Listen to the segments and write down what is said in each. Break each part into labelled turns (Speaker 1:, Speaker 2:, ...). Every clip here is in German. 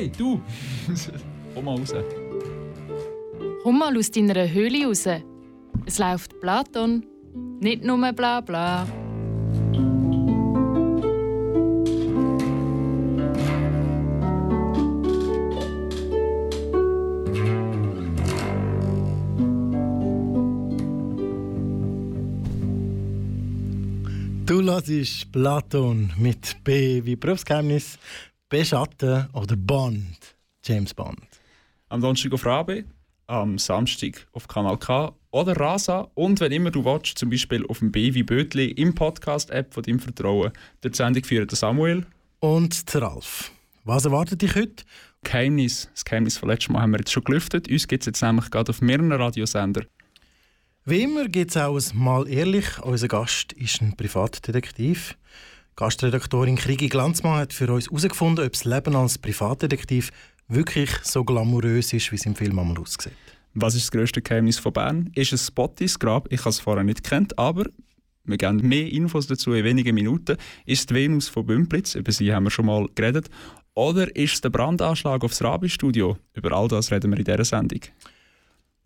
Speaker 1: Hey, du! Komm mal raus.
Speaker 2: Komm mal aus deiner Höhle raus. Es läuft Platon, nicht nur bla bla.
Speaker 3: Du hörst Platon mit B wie Berufsgeheimnis, B Schatten oder Bond, James Bond.
Speaker 1: Am Donnerstag auf Rabe, am Samstag auf Kanal K oder Rasa und wenn immer du willst, zum Beispiel auf dem B wie Bötli im Podcast-App von deinem Vertrauen. Der Sendung führt der Samuel.
Speaker 3: Und der Ralf. Was erwartet dich heute?
Speaker 1: Geheimnis, das Geheimnis von letztem Mal haben wir jetzt schon gelüftet. Uns gibt es jetzt nämlich gerade auf mehreren Radiosender.
Speaker 3: Wie immer gibt es auch ein Mal ehrlich. Unser Gast ist ein Privatdetektiv. Gastredaktorin Krigi Glanzmann hat für uns herausgefunden, ob das Leben als Privatdetektiv wirklich so glamourös ist, wie es im Film einmal aussieht.
Speaker 1: Was ist das grösste Geheimnis von Bern? Ist es Spottis Grab? Ich habe es vorher nicht kennt, aber wir geben mehr Infos dazu in wenigen Minuten. Ist die Venus von Bümplitz? Über sie haben wir schon mal geredet. Oder ist es der Brandanschlag aufs Rabi-Studio? Über all das reden wir in dieser Sendung.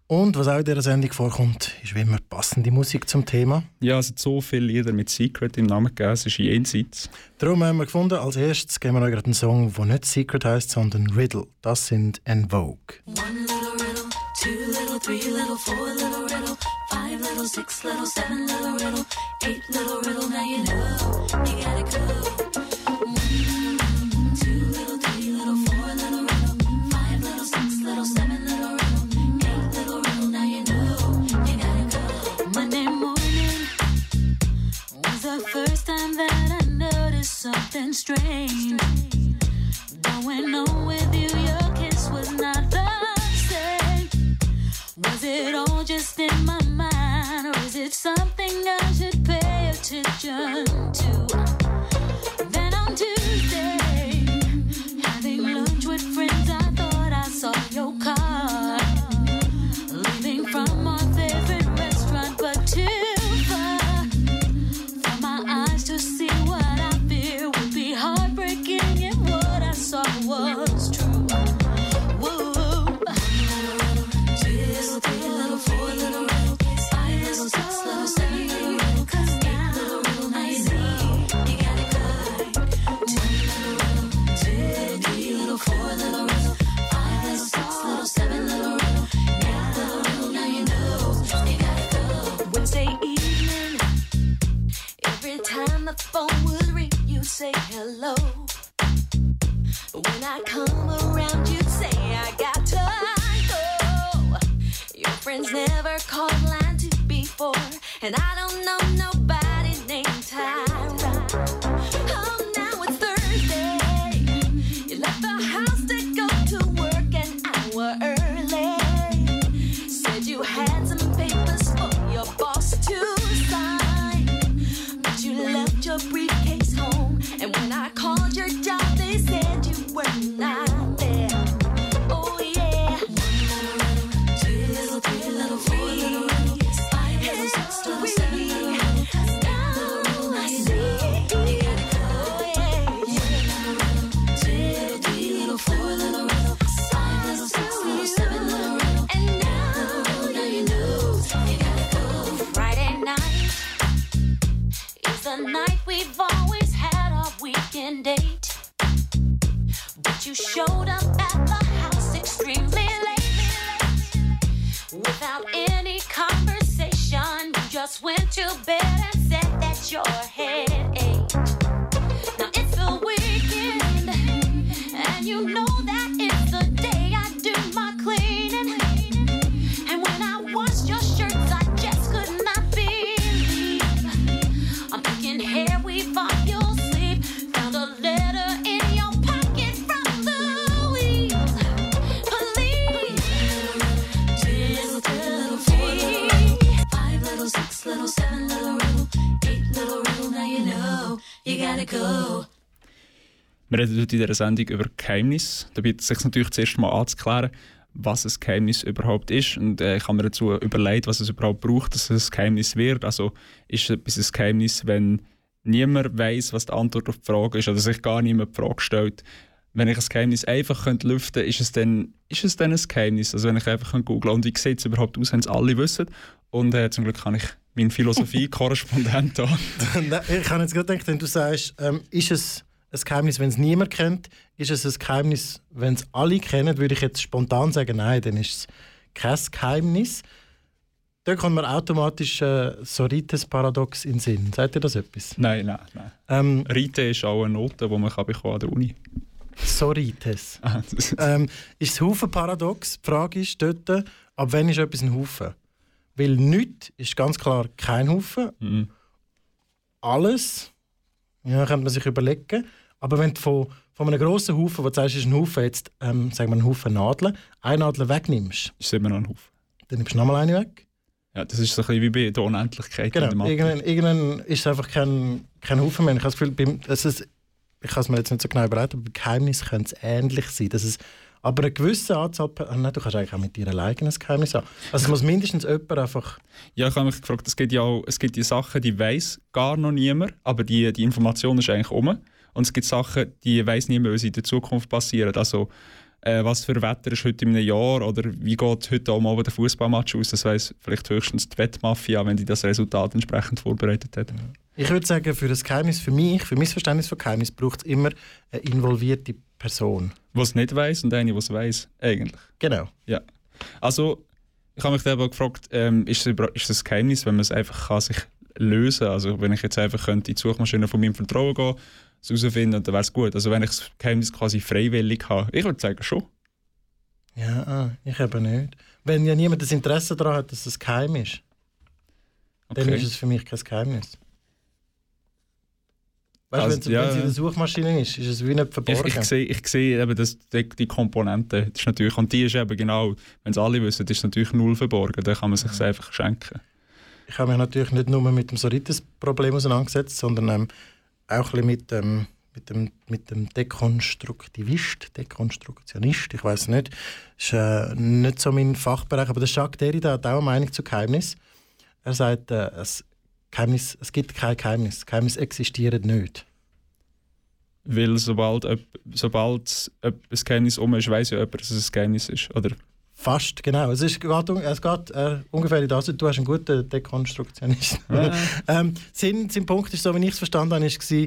Speaker 3: Und was auch in dieser Sendung vorkommt, ist wie immer passende Musik zum Thema.
Speaker 1: Ja, es hat so viele Lieder mit Secret im Namen gegeben, es ist jenseits.
Speaker 3: Darum haben wir gefunden, als erstes geben wir euch gerade einen Song, der nicht Secret heißt, sondern Riddle. Das sind En Vogue.
Speaker 4: One little riddle, two little, three little, four little riddle, five little, six little, seven little riddle, eight little riddle. Now you know you gotta go. Something strange. Going on with you, your kiss was not the same. Was it all just in my mind, or is it something I should pay attention to? Then on Tuesday, never called line two before, and I don't
Speaker 1: Heute in dieser Sendung über Geheimnis. Da bietet es sich natürlich zuerst mal anzuklären, was ein Geheimnis überhaupt ist. Und äh, ich habe mir dazu überlegt, was es überhaupt braucht, dass es ein Geheimnis wird. Also ist etwas ein Geheimnis, wenn niemand weiß, was die Antwort auf die Frage ist oder sich gar niemand die Frage stellt. Wenn ich ein Geheimnis einfach könnte lüften könnte, ist es dann, ist es dann ein Geheimnis? Also wenn ich einfach googeln könnte, und wie sieht es überhaupt aus, wenn es alle wissen. Und äh, zum Glück habe ich meinen Philosophie-Korrespondent da.
Speaker 3: Nein, ich habe jetzt gerade gedacht, wenn du sagst, ähm, ist es ein Geheimnis, wenn es niemand kennt, ist es ein Geheimnis, wenn es alle kennen, würde ich jetzt spontan sagen, nein, dann ist es kein Geheimnis. Da kommt mir automatisch äh, Sorites-Paradox in den Sinn. Sagt ihr das etwas?
Speaker 1: Nein, nein, nein.
Speaker 3: Ähm,
Speaker 1: Rite ist auch eine Note, die man kann bekommen an der Uni
Speaker 3: Sorites.
Speaker 1: Ah, das-
Speaker 3: ähm, ist das Haufen-Paradox? Die Frage ist dort, ab wann ist etwas ein Haufen? Weil nichts ist ganz klar kein Haufen.
Speaker 1: Mhm.
Speaker 3: Alles, ja, könnte man sich überlegen. Aber wenn du von, von einem grossen Haufen, wo du sagst, ist ein Haufen, jetzt ähm, sagen wir einen Haufen Nadeln, eine Nadel wegnimmst,
Speaker 1: ist immer noch ein Haufen.
Speaker 3: dann nimmst du nochmal eine weg.
Speaker 1: Ja, das ist so ein bisschen wie bei der Unendlichkeit in der
Speaker 3: Genau. Irgendwann, irgendwann ist es einfach kein, kein Haufen mehr. Ich habe das Gefühl, beim, es ist, ich kann es mir jetzt nicht so genau überlegen, aber bei Geheimnis könnte es ähnlich sein. Dass es, aber eine gewisse Anzahl. Ah, nein, du kannst eigentlich auch mit dir alleine ein Geheimnis haben. Also es muss mindestens jemand einfach.
Speaker 1: Ja, ich habe mich gefragt, es gibt ja auch es gibt die Sachen, die weiß gar noch niemand, aber die, die Information ist eigentlich um. Und es gibt Sachen, die weiß niemand, was in der Zukunft passieren. Also, äh, was für Wetter ist heute in einem Jahr oder wie geht heute am Abend der Fußballmatch aus? Das weiß vielleicht höchstens die Wettmafia, wenn die das Resultat entsprechend vorbereitet hat.
Speaker 3: Ich würde sagen, für ein Geheimnis, für mich, für mein Verständnis von Geheimnis, braucht es immer eine involvierte Person.
Speaker 1: Was nicht weiß und eine, was weiß, eigentlich.
Speaker 3: Genau.
Speaker 1: Ja. Also, ich habe mich aber gefragt, ähm, ist, es, ist das ein Geheimnis, wenn man es einfach kann sich lösen kann? Also, wenn ich jetzt einfach könnte in die Suchmaschine von meinem Vertrauen gehen, es herausfinden, dann wäre es gut. Also, wenn ich das Geheimnis quasi freiwillig habe, ich würde sagen schon.
Speaker 3: Ja, ah, ich eben nicht. Wenn ja niemand das Interesse daran hat, dass es geheim ist, dann
Speaker 1: Okay.
Speaker 3: ist es für mich kein Geheimnis. Weißt du,
Speaker 1: Also,
Speaker 3: wenn es
Speaker 1: ja,
Speaker 3: es in
Speaker 1: ja.
Speaker 3: der Suchmaschine ist, ist es wie nicht
Speaker 1: Ich,
Speaker 3: verborgen.
Speaker 1: ich sehe ich sehe eben das, die, die Komponente. Das ist natürlich, und die ist eben genau, wenn es alle wissen, ist es natürlich null verborgen. Dann kann man sich einfach schenken.
Speaker 3: Ich habe mich natürlich nicht nur mit dem Sorites-Problem auseinandergesetzt, sondern ähm, auch ein bisschen mit, ähm, mit, dem, mit dem Dekonstruktivist, Dekonstruktionist, ich weiß nicht. Ist äh, nicht so mein Fachbereich, aber der Jacques Derrida hat auch eine Meinung zu Geheimnis. Er sagt, äh, es, Geheimnis, es gibt kein Geheimnis. Geheimnis existiert nicht.
Speaker 1: Weil sobald, sobald ein Geheimnis um ist, weiß ja jemand, dass es ein Geheimnis ist. Oder?
Speaker 3: Fast, genau. Es, ist, es geht äh, ungefähr in das. Du hast einen guten Dekonstruktionist. ähm, sein, sein Punkt ist, so wie ich es verstanden habe, ist, war,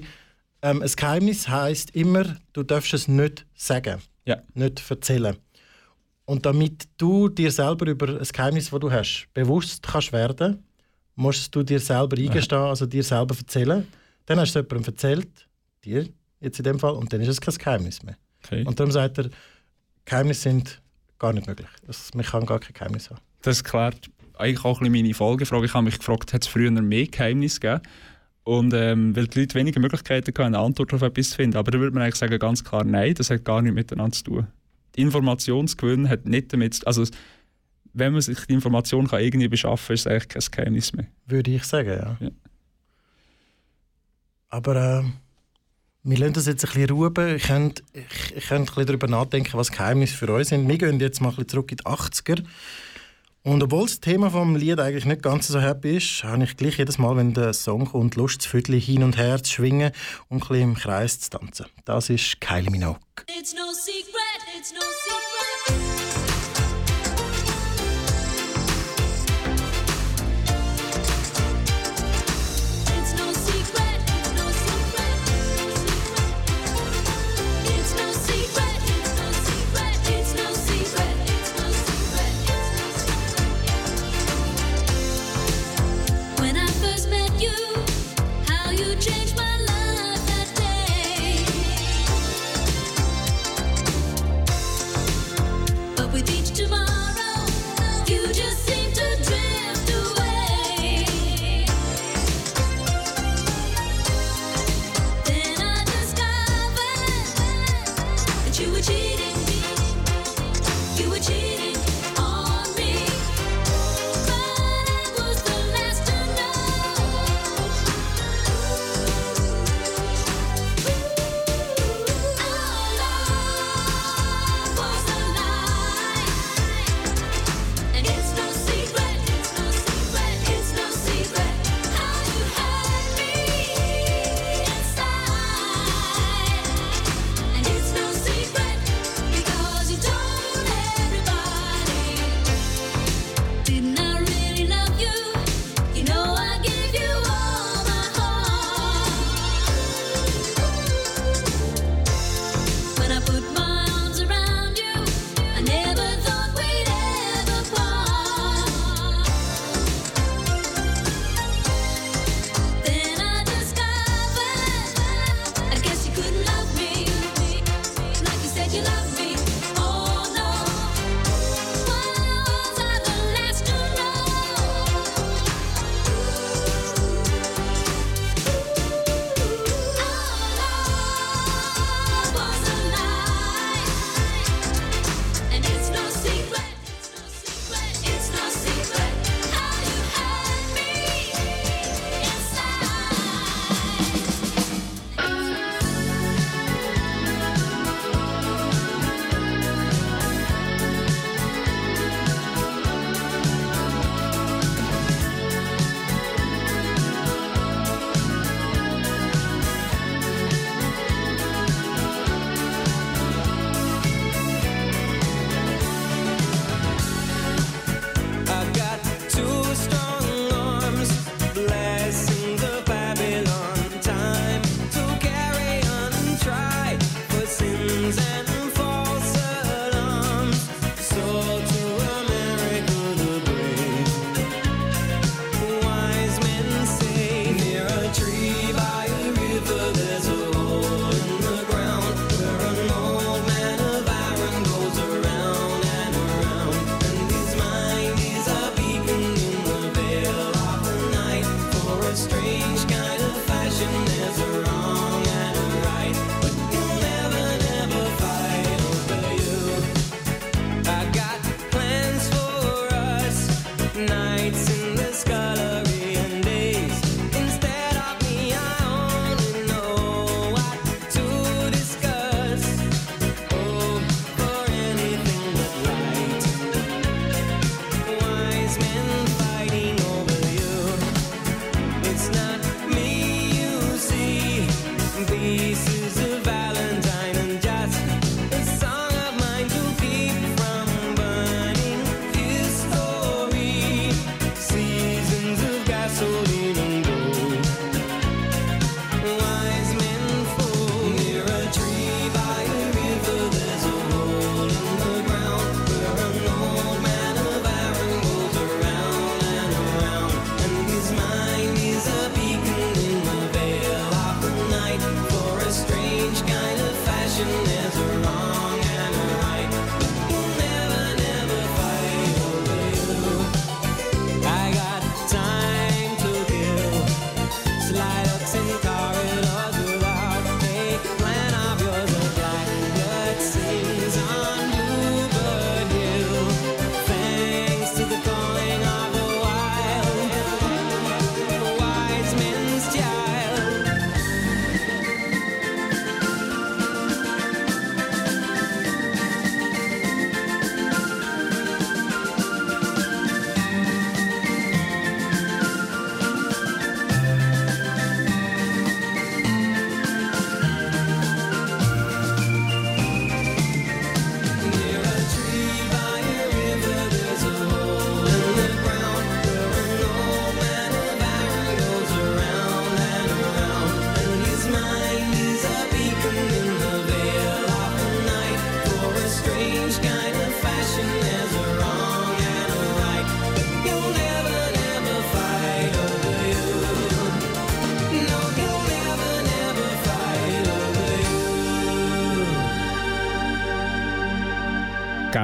Speaker 3: ähm, ein Geheimnis heisst immer, du darfst es nicht sagen,
Speaker 1: Ja.
Speaker 3: nicht erzählen. Und damit du dir selber über ein Geheimnis, das du hast, bewusst kannst werden, musst du dir selber eingestehen, also dir selber erzählen. Dann hast du es jemandem erzählt, dir jetzt in dem Fall, und dann ist es kein Geheimnis mehr.
Speaker 1: Okay.
Speaker 3: Und darum sagt er, Geheimnisse sind gar nicht möglich. Das, man kann gar kein Geheimnis haben.
Speaker 1: Das klärt eigentlich auch ein bisschen meine Folgefrage. Ich habe mich gefragt, hat es früher mehr Geheimnisse gegeben? Und ähm, weil die Leute weniger Möglichkeiten hatten, eine Antwort auf etwas zu finden. Aber da würde man eigentlich sagen, ganz klar, nein, das hat gar nichts miteinander zu tun. Die Informationsgewinn hat nicht damit zu also wenn man sich die Information kann irgendwie beschaffen kann, ist es eigentlich kein Geheimnis mehr.
Speaker 3: Würde ich sagen, ja.
Speaker 1: Ja.
Speaker 3: Aber äh, wir lassen das jetzt ein bisschen ruhen. Ich könnte, ich, ein bisschen darüber nachdenken, was Geheimnisse für uns sind. Wir gehen jetzt mal ein bisschen zurück in die 80er. Und obwohl das Thema vom Lied eigentlich nicht ganz so happy ist, habe ich gleich jedes Mal, wenn der Song kommt, Lust, das Viertel hin und her zu schwingen und ein bisschen im Kreis zu tanzen. Das ist Kylie Minogue.
Speaker 4: It's no secret, it's no secret.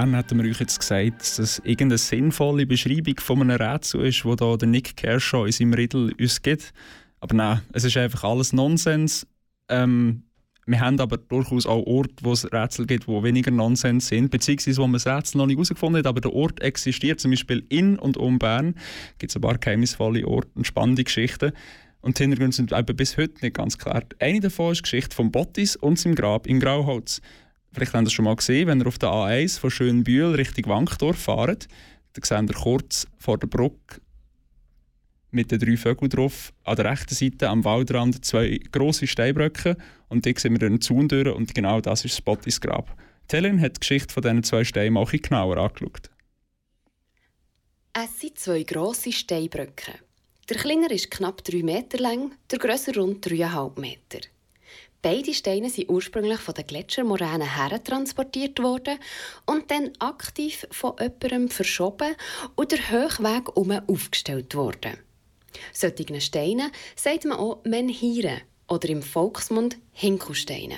Speaker 1: Gerne hätten wir euch jetzt gesagt, dass das irgendeine sinnvolle Beschreibung von einem Rätsel ist, wo da der Nick Kershaw in seinem Riddle uns gibt. Aber nein, es ist einfach alles Nonsens. Ähm, wir haben aber durchaus auch Orte, wo es Rätsel gibt, die weniger Nonsens sind, beziehungsweise wo man das Rätsel noch nicht herausgefunden hat, aber der Ort existiert. Zum Beispiel in und um Bern gibt es ein paar geheimnisvolle Orte und spannende Geschichten. Und die Hintergründe sind eben bis heute nicht ganz klar. Eine davon ist die Geschichte von Bottis und seinem Grab in Grauholz. Vielleicht habt ihr das schon mal gesehen, wenn ihr auf der A1 von Schönbühl Richtung Wankdorf fahrt, dann seht ihr kurz vor der Brücke mit den drei Vögeln drauf, an der rechten Seite am Waldrand zwei grosse Steinbrücken und die sehen wir den Zaun durch und genau das ist Spottis Grab. Helen hat die Geschichte von diesen zwei Steinen bisschen genauer angeschaut.
Speaker 5: Es sind zwei grosse Steinbrücken. Der kleiner ist knapp 3 Meter lang, der grösser rund 3,5 Meter. Beide Steine sind ursprünglich von den Gletschermoränen her transportiert worden und dann aktiv von jemandem verschoben und der Höchweg um aufgestellt worden. Solchen Steinen sagt man auch Menhiren oder im Volksmund Hinkelsteine.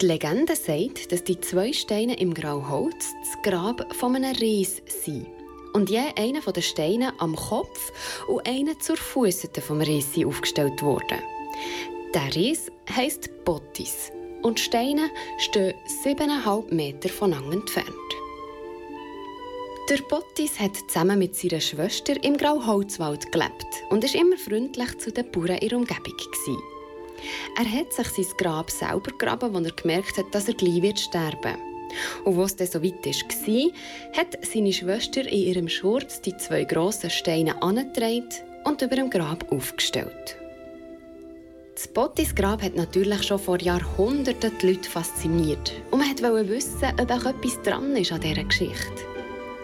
Speaker 5: Die Legende sagt, dass die zwei Steine im Grauholz das Grab von einem Ries sind. Und je einer der Steine am Kopf und einer zur Fußseite vom Ries aufgestellt worden. Der Ries heisst Bottis und Steine stehen 7,5 Meter voneinander entfernt. Der Bottis hat zusammen mit seiner Schwester im Grauholzwald gelebt und ist immer freundlich zu den Bauern in der Umgebung. Gewesen. Er hat sich sein Grab selber gegraben, als er gemerkt hat, dass er gleich wird sterben Und es dann so weit war, hat seine Schwester in ihrem Schurz die zwei grossen Steine angetragen und über dem Grab aufgestellt. Das Bottis Grab hat natürlich schon vor Jahrhunderten die Leute fasziniert. Und man wollte wissen, ob auch etwas dran ist an dieser Geschichte.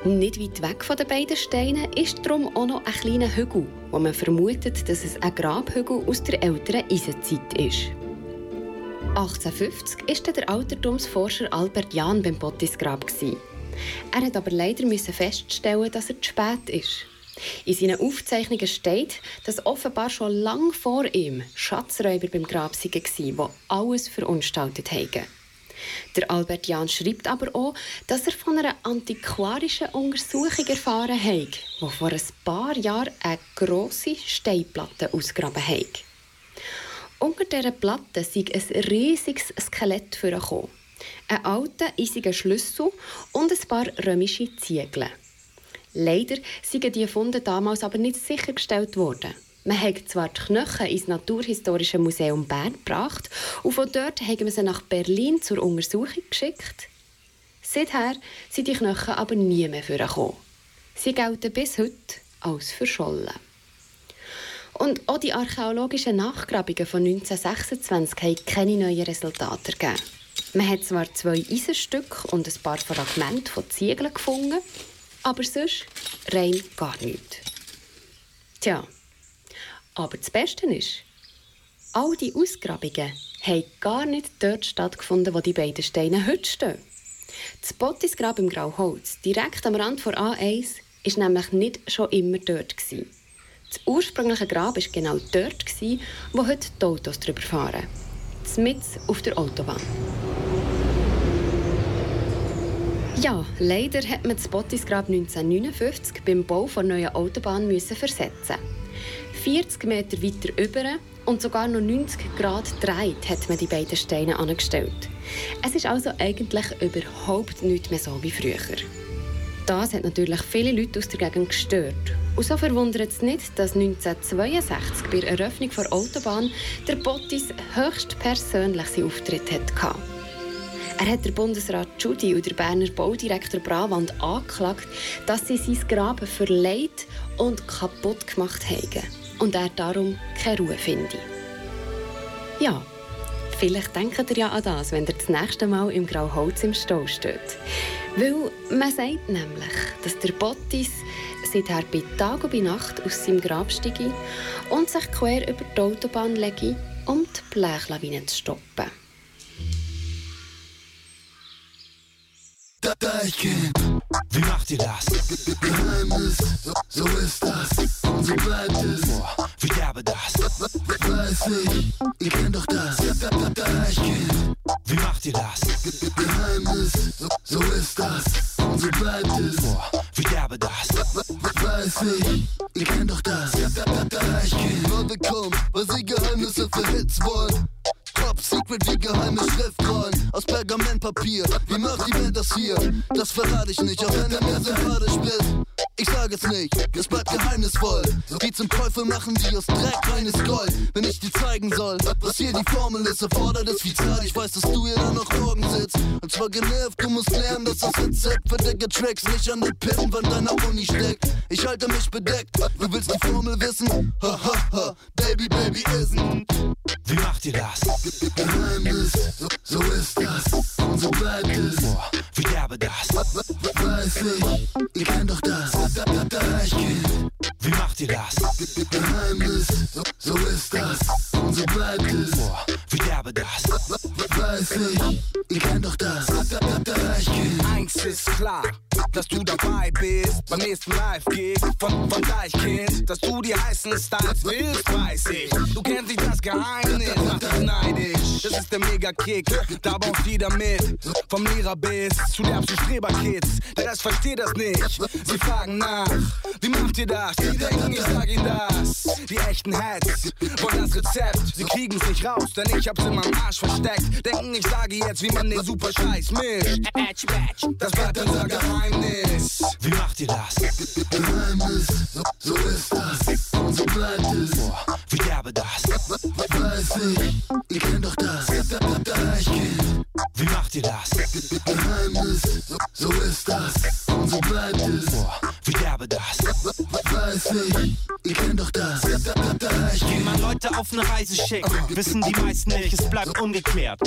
Speaker 5: Nicht weit weg von den beiden Steinen ist darum auch noch ein kleiner Hügel, wo man vermutet, dass es ein Grabhügel aus der älteren Eisenzeit ist. 1850 war der Altertumsforscher Albert Jahn beim Bottisgrab. Er hat aber leider feststellen, dass er zu spät ist. In seinen Aufzeichnungen steht, dass offenbar schon lange vor ihm Schatzräuber beim Grab waren, die alles verunstaltet haben. Der Albert Jahn schreibt aber auch, dass er von einer antiquarischen Untersuchung erfahren hat, die vor ein paar Jahren eine grosse Steinplatte ausgraben hat. Unter dieser Platte sei ein riesiges Skelett vorgekommen. Ein alter, eisiger Schlüssel und ein paar römische Ziegel. Leider sind die Funde damals aber nicht sichergestellt worden. Man hat zwar die Knochen ins Naturhistorische Museum Bern gebracht und von dort haben wir sie nach Berlin zur Untersuchung geschickt. Seither sind die Knochen aber nie mehr vorgekommen. Sie gelten bis heute als verschollen. Und auch die archäologischen Nachgrabungen von 1926 haben keine neuen Resultate ergeben. Man hat zwar zwei Eisenstücke und ein paar Fragmente von Ziegeln gefunden, aber sonst rein gar nichts. Tja, aber das Beste ist, all die Ausgrabungen haben gar nicht dort stattgefunden, wo die beiden Steine heute stehen. Das Bottisgrab im Grauholz, direkt am Rand von A1, ist nämlich nicht schon immer dort. Gewesen. Das ursprüngliche Grab war genau dort, gewesen, wo heute die Autos drüber fahren. mitten auf der Autobahn. Ja, leider hat man das Bottisgrab 1959 beim Bau der neuen Autobahn müssen versetzen. 40 Meter weiter über und sogar noch 90 Grad dreht hat man die beiden Steine angestellt. Es ist also eigentlich überhaupt nicht mehr so wie früher. Das hat natürlich viele Leute aus der Gegend gestört. Und so verwundert es nicht, dass 1962 bei der Eröffnung der Autobahn der Bottis höchstpersönlich seinen Auftritt hatte. Er hat der Bundesrat Judy und der Berner Baudirektor Bravand angeklagt, dass sie sein Graben verleiht und kaputt gemacht haben und er darum keine Ruhe finde. Ja, vielleicht denkt ihr ja an das, wenn ihr das nächste Mal im Grauholz im Stau steht. Weil man sagt nämlich, dass der Bottis seither bei Tag und bei Nacht aus seinem Grab steige und sich quer über die Autobahn lege, um die Blechlawine zu stoppen.
Speaker 6: Deichkind, wie macht ihr das? Geheimnis, so, ist das, und so bleibt es. Boah, wie derbe das? Weiß ich, ihr kennt doch das. Deichkind, wie macht ihr das? Geheimnis, so, ist das, und so bleibt es. Boah, wie derbe das? Weiß ich, ihr kennt doch das. Deichkind, Leute kommen, weil sie Geheimnisse für Hits wollen. Secret wie geheime Schriftrollen aus Pergamentpapier. Wie macht die Welt das hier? Das verrate ich nicht, auch wenn du mir sympathisch bist. Ich sag es nicht, es bleibt geheimnisvoll. Die zum Teufel machen, die aus Dreck reines Gold. Wenn ich dir zeigen soll, was hier die Formel ist, erfordert es viel Zeit. Ich weiß, dass du hier dann noch morgen sitzt. Und zwar genervt, du musst lernen, dass das Rezept für dicke Tracks nicht an der Pinnwand deiner Uni steckt. Ich halte mich bedeckt, du willst die Formel wissen? Ha ha ha, Baby, Baby, isn't. Wie macht ihr das? Geheimnis, so, so ist das, und so bleibt es. Boah, wie derbe das? Weiß ich, ihr kennt doch das. Deichkind, wie macht ihr das? Geheimnis, so, so ist das, und so bleibt es. Boah, wie derbe das? Weiß ich, ihr kennt doch das. Deichkind.
Speaker 7: Eins ist klar, dass du dabei bist beim nächsten Live-Gig von, von Deichkind. Dass du die heißen Styles willst, weiß ich. Du kennst nicht das Geheimnis, mach dich neidisch. Das ist der Mega-Kick, da baust jeder mit. Vom Lehrer bis zu der Streber-Kids. Der Rest versteht das nicht. Sie fragen nach, wie macht ihr das? Die denken, ich sag ihnen das. Die echten Heads wollen das Rezept. Sie kriegen's nicht raus, denn ich hab's in meinem Arsch versteckt. Denken, ich sage jetzt, wie man den super Scheiß mischt. Das bleibt unser Geheimnis.
Speaker 6: Wie macht ihr das? Geheimnis, so, so ist das, und so bleibt es. Boah, wie derbe das? Weiß ich, ihr kennt doch das. Deichkind, wie macht ihr das? Geheimnis, so, so ist das, und so bleibt es. Boah, wie derbe das? Weiß ich, ihr kennt doch das.
Speaker 8: Wie man Leute auf eine Reise schickt, wissen die meisten nicht, es bleibt ungeklärt,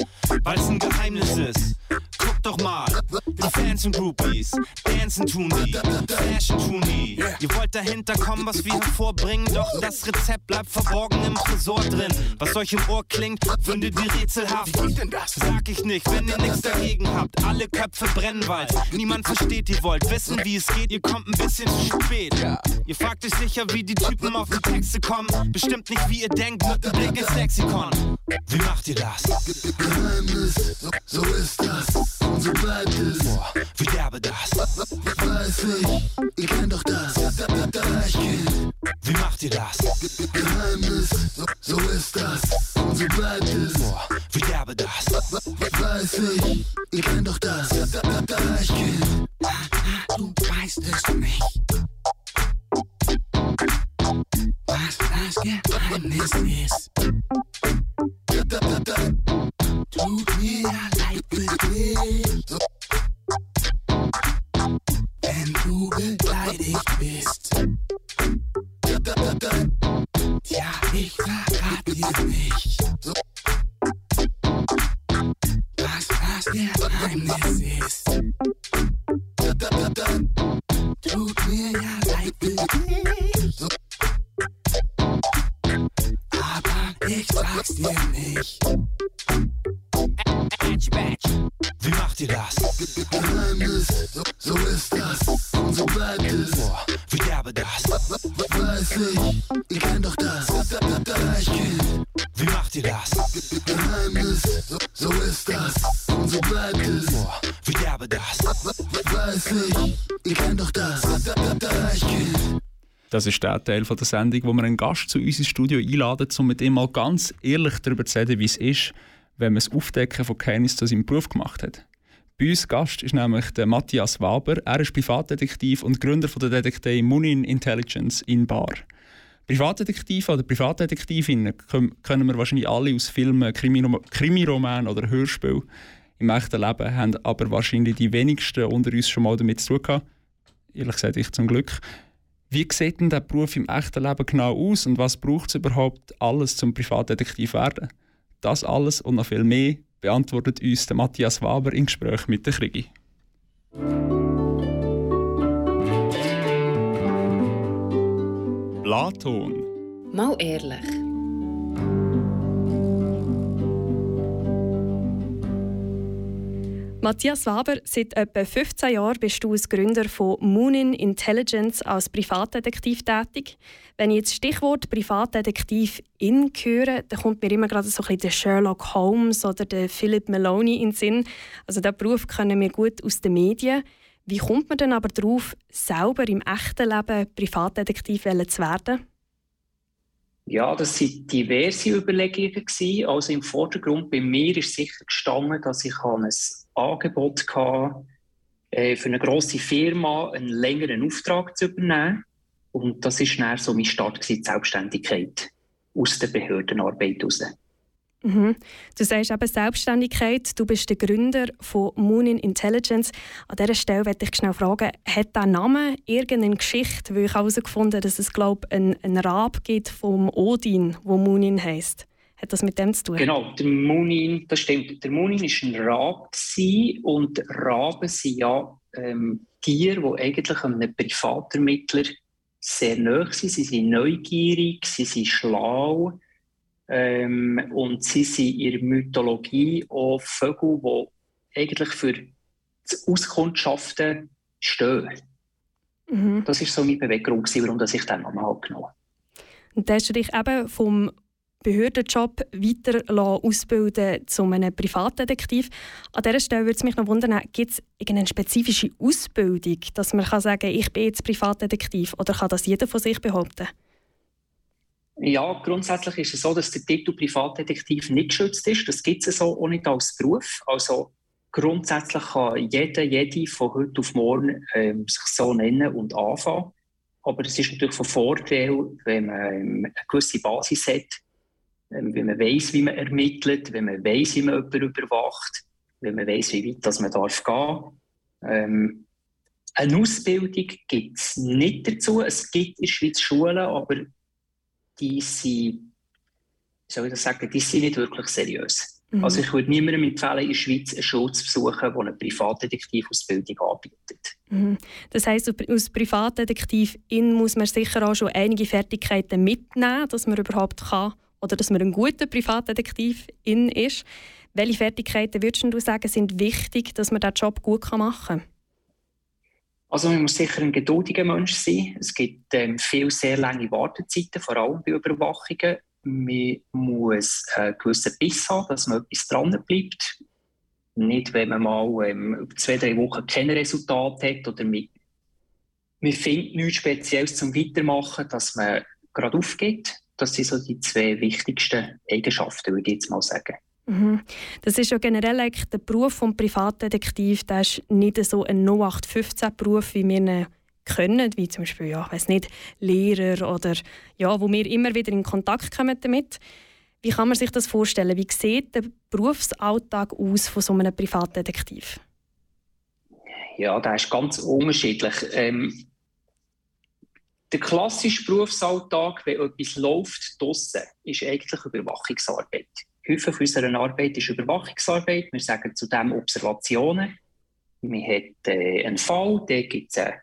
Speaker 8: weil es ein Geheimnis ist. Guck doch mal, die Fans und Groupies, dancen tun die, flashen tun die. Ihr wollt dahinter kommen, was wir hervorbringen, doch das Rezept bleibt verborgen im Tresor drin. Was euch im Ohr klingt, findet ihr rätselhaft. Wie geht denn das? Sag ich nicht, wenn ihr nichts dagegen habt. Alle Köpfe brennen bald, niemand versteht, ihr wollt wissen, wie es geht, ihr kommt ein bisschen zu spät. Ihr fragt euch sicher, wie die Typen auf die Texte kommen. Bestimmt nicht, wie ihr denkt, mit dem Blick ins Lexikon.
Speaker 6: Wie macht ihr das? Geheimnis, so, so ist das, und so bleibt es.
Speaker 8: Boah, wie derbe das?
Speaker 6: Weiß ich, ihr kennt doch das. Deichkind,
Speaker 8: Wie macht ihr das?
Speaker 6: Geheimnis, so, so ist das, und so bleibt es.
Speaker 8: Boah, wie derbe das?
Speaker 6: Weiß ich, ihr kennt doch das. Deichkind,
Speaker 7: Du weißt es nicht. Was das Geheimnis ist. Tut mir leid für dich. Das ist
Speaker 1: der Teil von der Sendung, wo wir einen Gast zu uns ins Studio einladen, um mit ihm mal ganz ehrlich darüber zu reden, wie es ist, wenn man das Aufdecken von Geheimnissen zu seinem Beruf gemacht hat. Bei uns Gast ist nämlich der Matthias Waber. Er ist Privatdetektiv und Gründer von der Detektei Munin Intelligence in Bar. Privatdetektive oder Privatdetektivinnen können wir wahrscheinlich alle aus Filmen, Krimirom- Krimiromanen oder Hörspielen im echten Leben, haben aber wahrscheinlich die wenigsten unter uns schon mal damit zu tun gehabt. Ehrlich gesagt, ich zum Glück. Wie sieht denn der Beruf im echten Leben genau aus und was braucht es überhaupt alles zum Privatdetektiv werden? Das alles und noch viel mehr beantwortet uns der Matthias Waber im Gespräch mit der Krigi. Platon.
Speaker 5: Mal ehrlich.
Speaker 9: Matthias Waber, seit etwa 15 Jahren bist du als Gründer von Moonin Intelligence als Privatdetektiv tätig. Wenn ich jetzt das Stichwort Privatdetektiv in höre, dann kommt mir immer gerade so ein bisschen der Sherlock Holmes oder der Philip Maloney in den Sinn. Also diesen Beruf kennen wir gut aus den Medien. Wie kommt man denn aber darauf, selber im echten Leben Privatdetektiv zu werden?
Speaker 10: Ja, das waren diverse Überlegungen. Also im Vordergrund bei mir ist sicher gestanden, dass ich ein Angebot hatte, äh, für eine grosse Firma einen längeren Auftrag zu übernehmen. Und das war dann so mein Start, gewesen, die Selbstständigkeit aus der Behördenarbeit heraus.
Speaker 9: Mhm. Du sagst eben Selbstständigkeit. Du bist der Gründer von Moonin Intelligence. An dieser Stelle möchte ich schnell fragen, hat der Name irgendeine Geschichte? Weil ich herausgefunden habe, dass es glaube ich, einen, einen Rab gibt vom Odin, wo Moonin heisst. Hat das mit dem zu tun?
Speaker 10: Genau, der Munin, das stimmt. Der Munin war ein Rab und Raben sind ja ähm, Tiere, die eigentlich einem Privatermittler sehr nahe sind. Sie sind neugierig, sie sind schlau ähm, und sie sind in der Mythologie auch Vögel, die eigentlich für das Auskundschaften stehen.
Speaker 9: Mhm.
Speaker 10: Das war so mein Beweggrund, warum ich den Namen genommen habe.
Speaker 9: Und dann hast du dich eben vom Behördenjob weiter ausbilden zu einem Privatdetektiv. An dieser Stelle würde es mich noch wundern, gibt es irgendeine spezifische Ausbildung, dass man kann sagen ich bin jetzt Privatdetektiv oder kann das jeder von sich behaupten?
Speaker 10: Ja, grundsätzlich ist es so, dass der Titel Privatdetektiv nicht geschützt ist. Das gibt es so auch nicht als Beruf. Also grundsätzlich kann jeder, jede von heute auf morgen ähm, sich so nennen und anfangen. Aber es ist natürlich von Vorteil, wenn man ähm, eine gewisse Basis hat, wenn man weiß, wie man ermittelt, wenn man weiß, wie man jemanden überwacht, wenn man weiß, wie weit das man darf gehen. Ähm, eine Ausbildung gibt es nicht dazu. Es gibt in der Schweiz Schulen, aber die sind, soll ich das sagen, die sind nicht wirklich seriös.
Speaker 9: Mhm.
Speaker 10: Also ich würde niemandem empfehlen, in der Schweiz eine Schule zu besuchen, die eine Privatdetektivausbildung anbietet.
Speaker 9: Mhm. Das heisst, als Privatdetektivin muss man sicher auch schon einige Fertigkeiten mitnehmen, dass man überhaupt kann oder dass man ein guter Privatdetektivin ist. Welche Fertigkeiten würdest du sagen, sind wichtig, dass man diesen Job gut machen kann?
Speaker 10: Also man muss sicher ein geduldiger Mensch sein. Es gibt ähm, viele sehr lange Wartezeiten, vor allem bei Überwachungen. Man muss einen gewissen Biss haben, dass man etwas dran bleibt. Nicht, wenn man mal ähm, zwei, drei Wochen kein Resultat hat oder man, man findet nichts Spezielles zum Weitermachen, dass man gerade aufgeht. Das sind so die zwei wichtigsten Eigenschaften, würde ich jetzt mal sagen.
Speaker 9: Mhm. Das ist ja generell eigentlich der Beruf des Privatdetektiv, der ist nicht so ein 0815-Beruf, wie wir ihn können, wie zum Beispiel, ja, weiß nicht, Lehrer oder ja, wo wir immer wieder in Kontakt kommen damit. Wie kann man sich das vorstellen? Wie sieht der Berufsalltag aus von so einem Privatdetektiv?
Speaker 10: Ja, der ist ganz unterschiedlich. Ähm, der klassische Berufsalltag, wenn etwas läuft draussen, ist eigentlich Überwachungsarbeit. Häufig von unserer Arbeit ist Überwachungsarbeit. Wir sagen zu dem Observationen. Man hat äh, einen Fall, da gibt es eine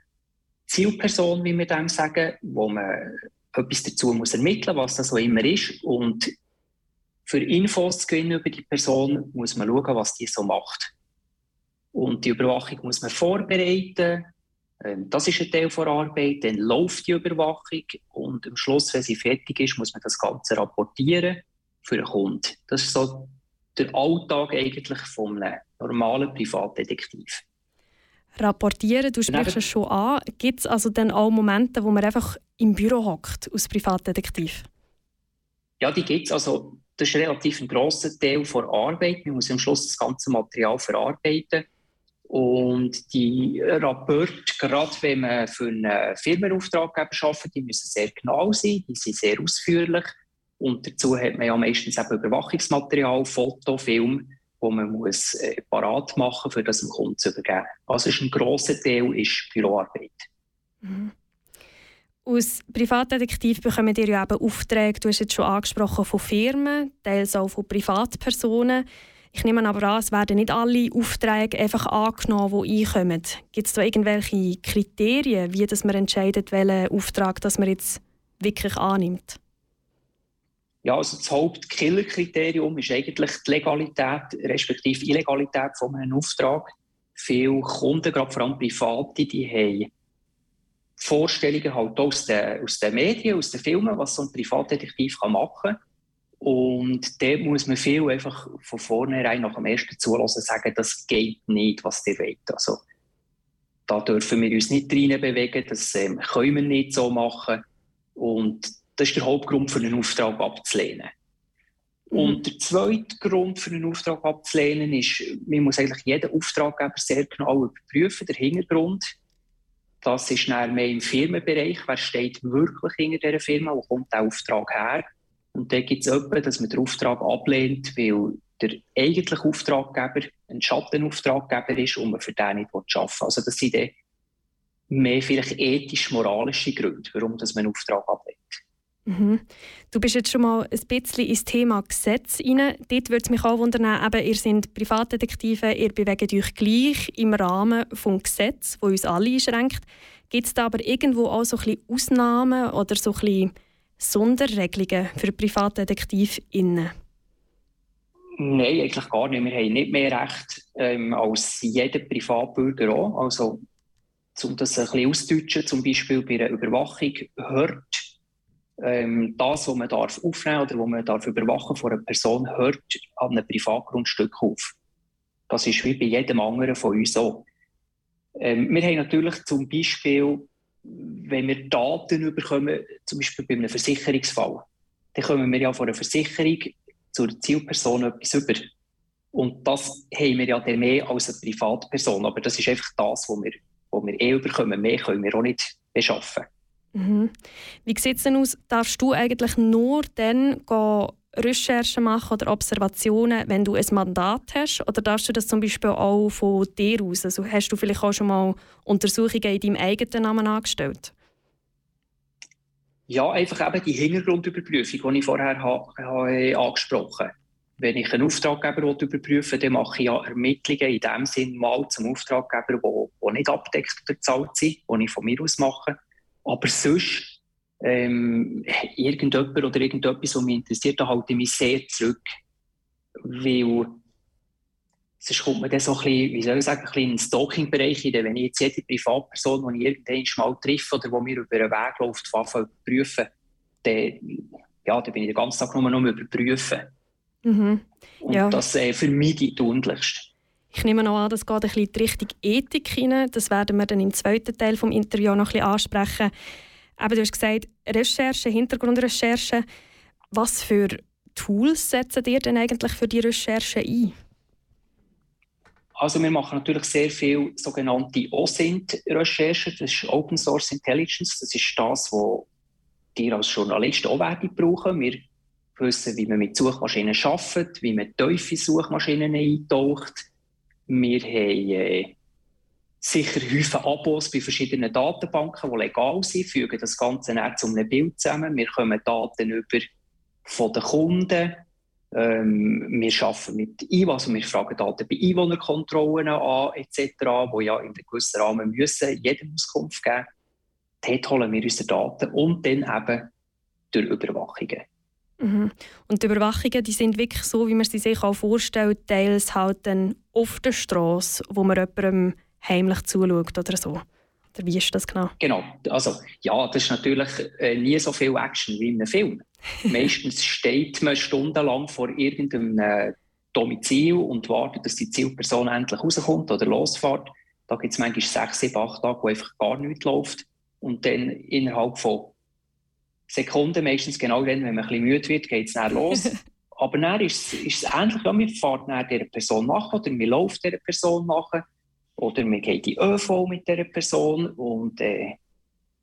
Speaker 10: Zielperson, wie wir dem sagen, wo man etwas dazu muss ermitteln muss, was das so immer ist. Und für Infos zu gewinnen über die Person muss man schauen, was die so macht. Und die Überwachung muss man vorbereiten. Ähm, Das ist ein Teil der Arbeit. Dann läuft die Überwachung und am Schluss, wenn sie fertig ist, muss man das Ganze rapportieren für einen Kunden. Das ist so der Alltag eigentlich einem normalen Privatdetektiv.
Speaker 9: Rapportieren, du sprichst es schon an. Gibt es also dann auch Momente, wo man einfach im Büro hockt als Privatdetektiv?
Speaker 10: Ja, die gibt es. Also, das ist relativ ein grosser Teil der Arbeit. Man muss am Schluss das ganze Material verarbeiten. Und die Rapporte, gerade wenn man für einen Firmenauftraggeber arbeitet, die müssen sehr genau sein, die sind sehr ausführlich. Und dazu hat man ja meistens eben Überwachungsmaterial, Foto, Film, wo man muss äh, parat machen muss, um das dem Kunden zu übergeben. Also ist ein grosser Teil ist Büroarbeit.
Speaker 9: Mhm. Als Privatdetektiv bekommen ihr ja eben Aufträge, du hast jetzt schon angesprochen, von Firmen, teils auch von Privatpersonen. Ich nehme aber an, es werden nicht alle Aufträge einfach angenommen, die einkommen. Gibt es da irgendwelche Kriterien, wie dass man entscheidet, welchen Auftrag dass man jetzt wirklich annimmt?
Speaker 10: Ja, also das Hauptkillerkriterium ist eigentlich die Legalität, respektive Illegalität von einem Auftrag. Viele Kunden, gerade vor allem Private, die haben Vorstellungen halt aus den, aus den Medien, aus den Filmen, was so ein Privatdetektiv machen kann. Und da muss man viel einfach von vornherein nach dem ersten Zulassen sagen, das geht nicht, was der will. Also, da dürfen wir uns nicht rein bewegen, das ähm, können wir nicht so machen. Und das ist der Hauptgrund für einen Auftrag abzulehnen. Und der zweite Grund für einen Auftrag abzulehnen ist, man muss eigentlich jeden Auftraggeber sehr genau überprüfen, der Hintergrund. Das ist mehr im Firmenbereich. Wer steht wirklich hinter dieser Firma? Wo kommt der Auftrag her? Und da gibt es jemanden, dass man den Auftrag ablehnt, weil der eigentliche Auftraggeber ein Schattenauftraggeber ist und man für den nicht arbeiten will. Also das sind dann mehr vielleicht ethisch-moralische Gründe, warum man einen Auftrag ablehnt.
Speaker 9: Mhm. Du bist jetzt schon mal ein bisschen ins Thema Gesetz rein. Dort würde es mich auch wundern, eben, ihr seid Privatdetektive, ihr bewegt euch gleich im Rahmen des Gesetzes, das uns alle einschränkt. Gibt es da aber irgendwo auch so ein bisschen Ausnahmen oder so ein bisschen Sonderregelungen für PrivatdetektivInnen?
Speaker 10: Nein, eigentlich gar nicht. Wir haben nicht mehr Recht ähm, als jeder Privatbürger auch. Also, um das ein bisschen auszudeutschen, zum Beispiel bei einer Überwachung hört ähm, das, was man darf aufnehmen oder was man darf überwachen von einer Person, hört an einem Privatgrundstück auf. Das ist wie bei jedem anderen von uns auch. Ähm, wir haben natürlich zum Beispiel, wenn wir Daten bekommen, zum Beispiel bei einem Versicherungsfall, dann kommen wir ja von einer Versicherung zur Zielperson etwas über. Und das haben wir ja dann mehr als eine Privatperson. Aber das ist einfach das, was wir, was wir eh bekommen. Mehr können wir auch nicht beschaffen.
Speaker 9: Mhm. Wie sieht es denn aus? Darfst du eigentlich nur dann gehen, Recherchen machen oder Observationen, wenn du ein Mandat hast? Oder darfst du das zum Beispiel auch von dir aus? Also hast du vielleicht auch schon mal Untersuchungen in deinem eigenen Namen angestellt?
Speaker 10: Ja, einfach eben die Hintergrundüberprüfung, die ich vorher ha, ha, angesprochen habe. Wenn ich einen Auftraggeber überprüfen will, dann mache ich ja Ermittlungen in dem Sinn mal zum Auftraggeber, die nicht abdeckt oder bezahlt sind, die ich von mir aus mache. Aber sonst, ähm, irgendjemand oder irgendetwas, was mich interessiert, da halte ich mich sehr zurück. Weil sonst kommt man dann so ein bisschen, wie soll ich sagen, ein bisschen in den Stalking-Bereich rein. Wenn ich jetzt jede Privatperson, die ich irgendwann mal treffe oder die mir über den Weg läuft, anfange zu überprüfen, dann, ja, dann bin ich den ganzen Tag nur noch überprüfen.
Speaker 9: Mhm.
Speaker 10: Und
Speaker 9: Ja.
Speaker 10: das äh, vermeide ich tunlichst.
Speaker 9: Ich nehme noch an, das geht ein bisschen in die Richtung Ethik hinein. Das werden wir dann im zweiten Teil des Interviews noch ein bisschen ansprechen. Aber du hast gesagt, Recherche, Hintergrundrecherche. Was für Tools setzen ihr denn eigentlich für die Recherche ein?
Speaker 10: Also wir machen natürlich sehr viel sogenannte OSINT-Recherchen. Das ist Open Source Intelligence. Das ist das, was ihr als Journalist auch werden brauchen. Wir wissen, wie man mit Suchmaschinen arbeitet, wie man tiefe Suchmaschinen eintaucht. Wir haben äh, sicher Häufen Abos bei verschiedenen Datenbanken, die legal sind, fügen das Ganze dann zu einem Bild zusammen. Wir kommen Daten über von den Kunden. Ähm, wir arbeiten mit Einwohnern, also wir fragen Daten bei Einwohnerkontrollen an, etc., wo ja in einem gewissen Rahmen müssen jedem Auskunft geben. Dort holen wir unsere Daten und dann eben durch Überwachungen.
Speaker 9: Mhm. Und die Überwachungen die sind wirklich so, wie man sie sich auch vorstellt, teils halt dann auf der Straße, wo man jemandem heimlich zuschaut oder so. Oder wie ist das genau?
Speaker 10: Genau, also ja, das ist natürlich äh, nie so viel Action wie in einem Film. Meistens steht man stundenlang vor irgendeinem äh, Domizil und wartet, dass die Zielperson endlich rauskommt oder losfährt. Da gibt es manchmal sechs, sieben, acht Tage, wo einfach gar nichts läuft. Und dann innerhalb von Sekunden, meistens genau dann, wenn man ein bisschen müde wird, geht es dann los. Aber dann ist, es- ist es ähnlich, ja, man fährt dann dieser Person nach oder man läuft dieser Person nach oder man geht in ÖV mit dieser Person und äh,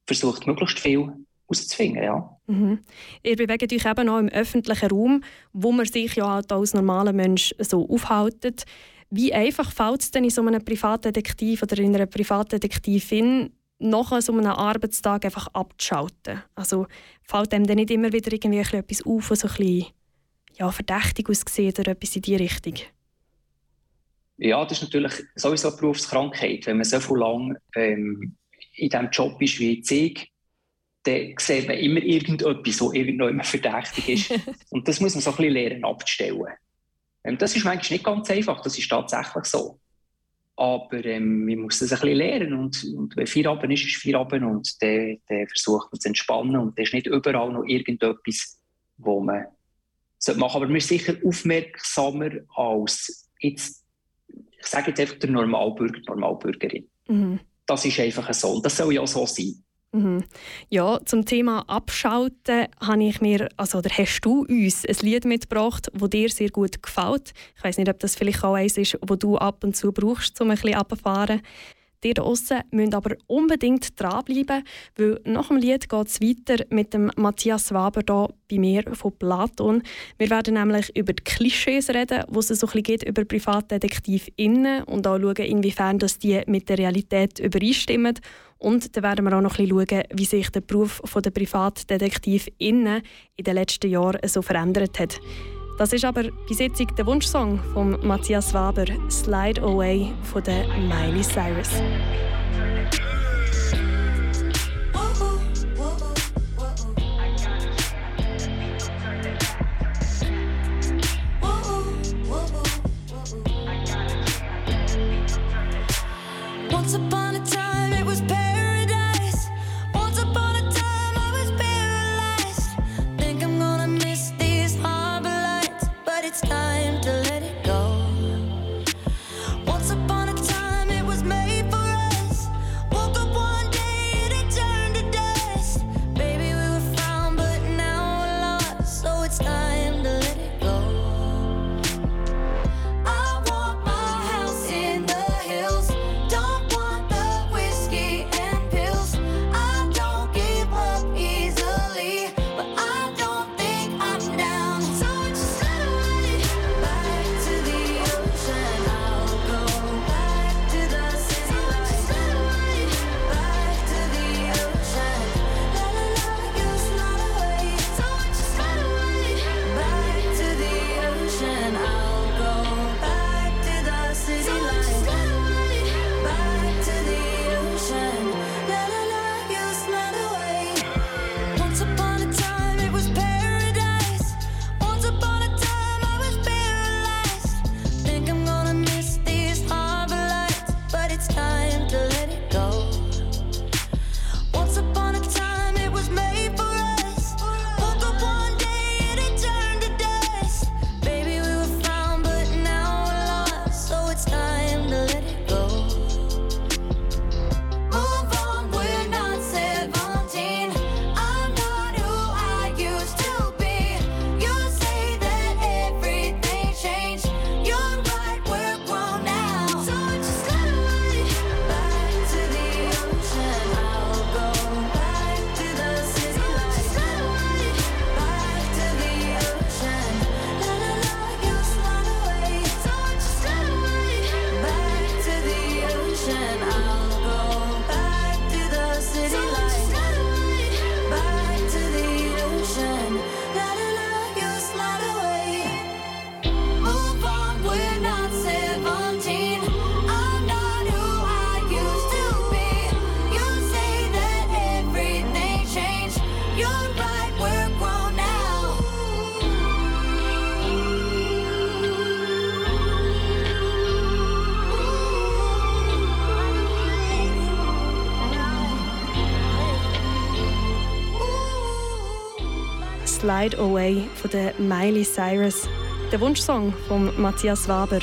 Speaker 10: versucht möglichst viel rauszufinden. Ja.
Speaker 9: Mhm. Ihr bewegt euch eben auch im öffentlichen Raum, wo man sich ja halt als normaler Mensch so aufhält. Wie einfach fällt es denn in so einem Privatdetektiv oder in einer Privatdetektivin, nach so einem Arbeitstag einfach abzuschalten? Also fällt einem dann nicht immer wieder irgendwie etwas auf, was so ein bisschen ja, verdächtig aussieht oder etwas in die Richtung?
Speaker 10: Ja, das ist natürlich sowieso eine Berufskrankheit. Wenn man so viel lang ähm, in diesem Job ist wie ich, dann sieht man immer irgendetwas, so irgendwo immer verdächtig ist. und das muss man so ein bisschen lernen abzustellen. Ähm, das ist manchmal nicht ganz einfach, das ist tatsächlich so. Aber ähm, man muss das ein bisschen lernen und, und wenn Feierabend ist, ist Feierabend und dann, dann versucht man zu entspannen und dann ist nicht überall noch irgendetwas, wo man sollte machen Aber man ist sicher aufmerksamer als jetzt, ich sage jetzt einfach der Normalbürger, die Normalbürgerin.
Speaker 9: Mhm.
Speaker 10: Das ist einfach so und das soll ja auch so sein.
Speaker 9: Mhm. Ja, zum Thema Abschalten habe ich mir, also oder hast du uns ein Lied mitgebracht, das dir sehr gut gefällt. Ich weiß nicht, ob das vielleicht auch eins ist, wo du ab und zu brauchst, um ein bisschen runterzufahren. Ihr draussen müsst aber unbedingt dranbleiben, weil nach dem Lied geht es weiter mit dem Matthias Waber hier bei mir von Platon. Wir werden nämlich über die Klischees reden, wo es so ein bisschen geht über PrivatdetektivInnen und auch schauen, inwiefern das die mit der Realität übereinstimmen. Und dann werden wir auch noch ein bisschen schauen, wie sich der Beruf der PrivatdetektivInnen in den letzten Jahren so verändert hat. Das ist aber bis jetzt der Wunschsong von Matthias Waber, Slide Away von der Miley Cyrus. Slide Away von der Miley Cyrus, der Wunschsong von Matthias Waber.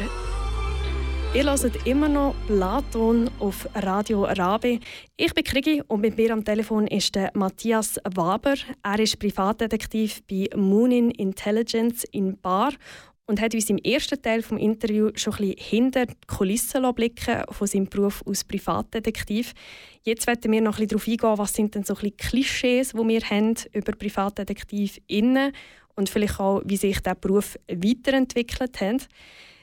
Speaker 9: Ihr hört immer noch Platon auf Radio Rabe. Ich bin Krigi und mit mir am Telefon ist der Matthias Waber. Er ist Privatdetektiv bei Moonin Intelligence in Bar und hat uns im ersten Teil des Interviews schon ein bisschen hinter die Kulissen blicken von seinem Beruf als Privatdetektiv. Jetzt werden wir noch ein bisschen darauf eingehen, was sind denn so ein bisschen Klischees, die wir haben über PrivatdetektivInnen und vielleicht auch, wie sich der Beruf weiterentwickelt hat.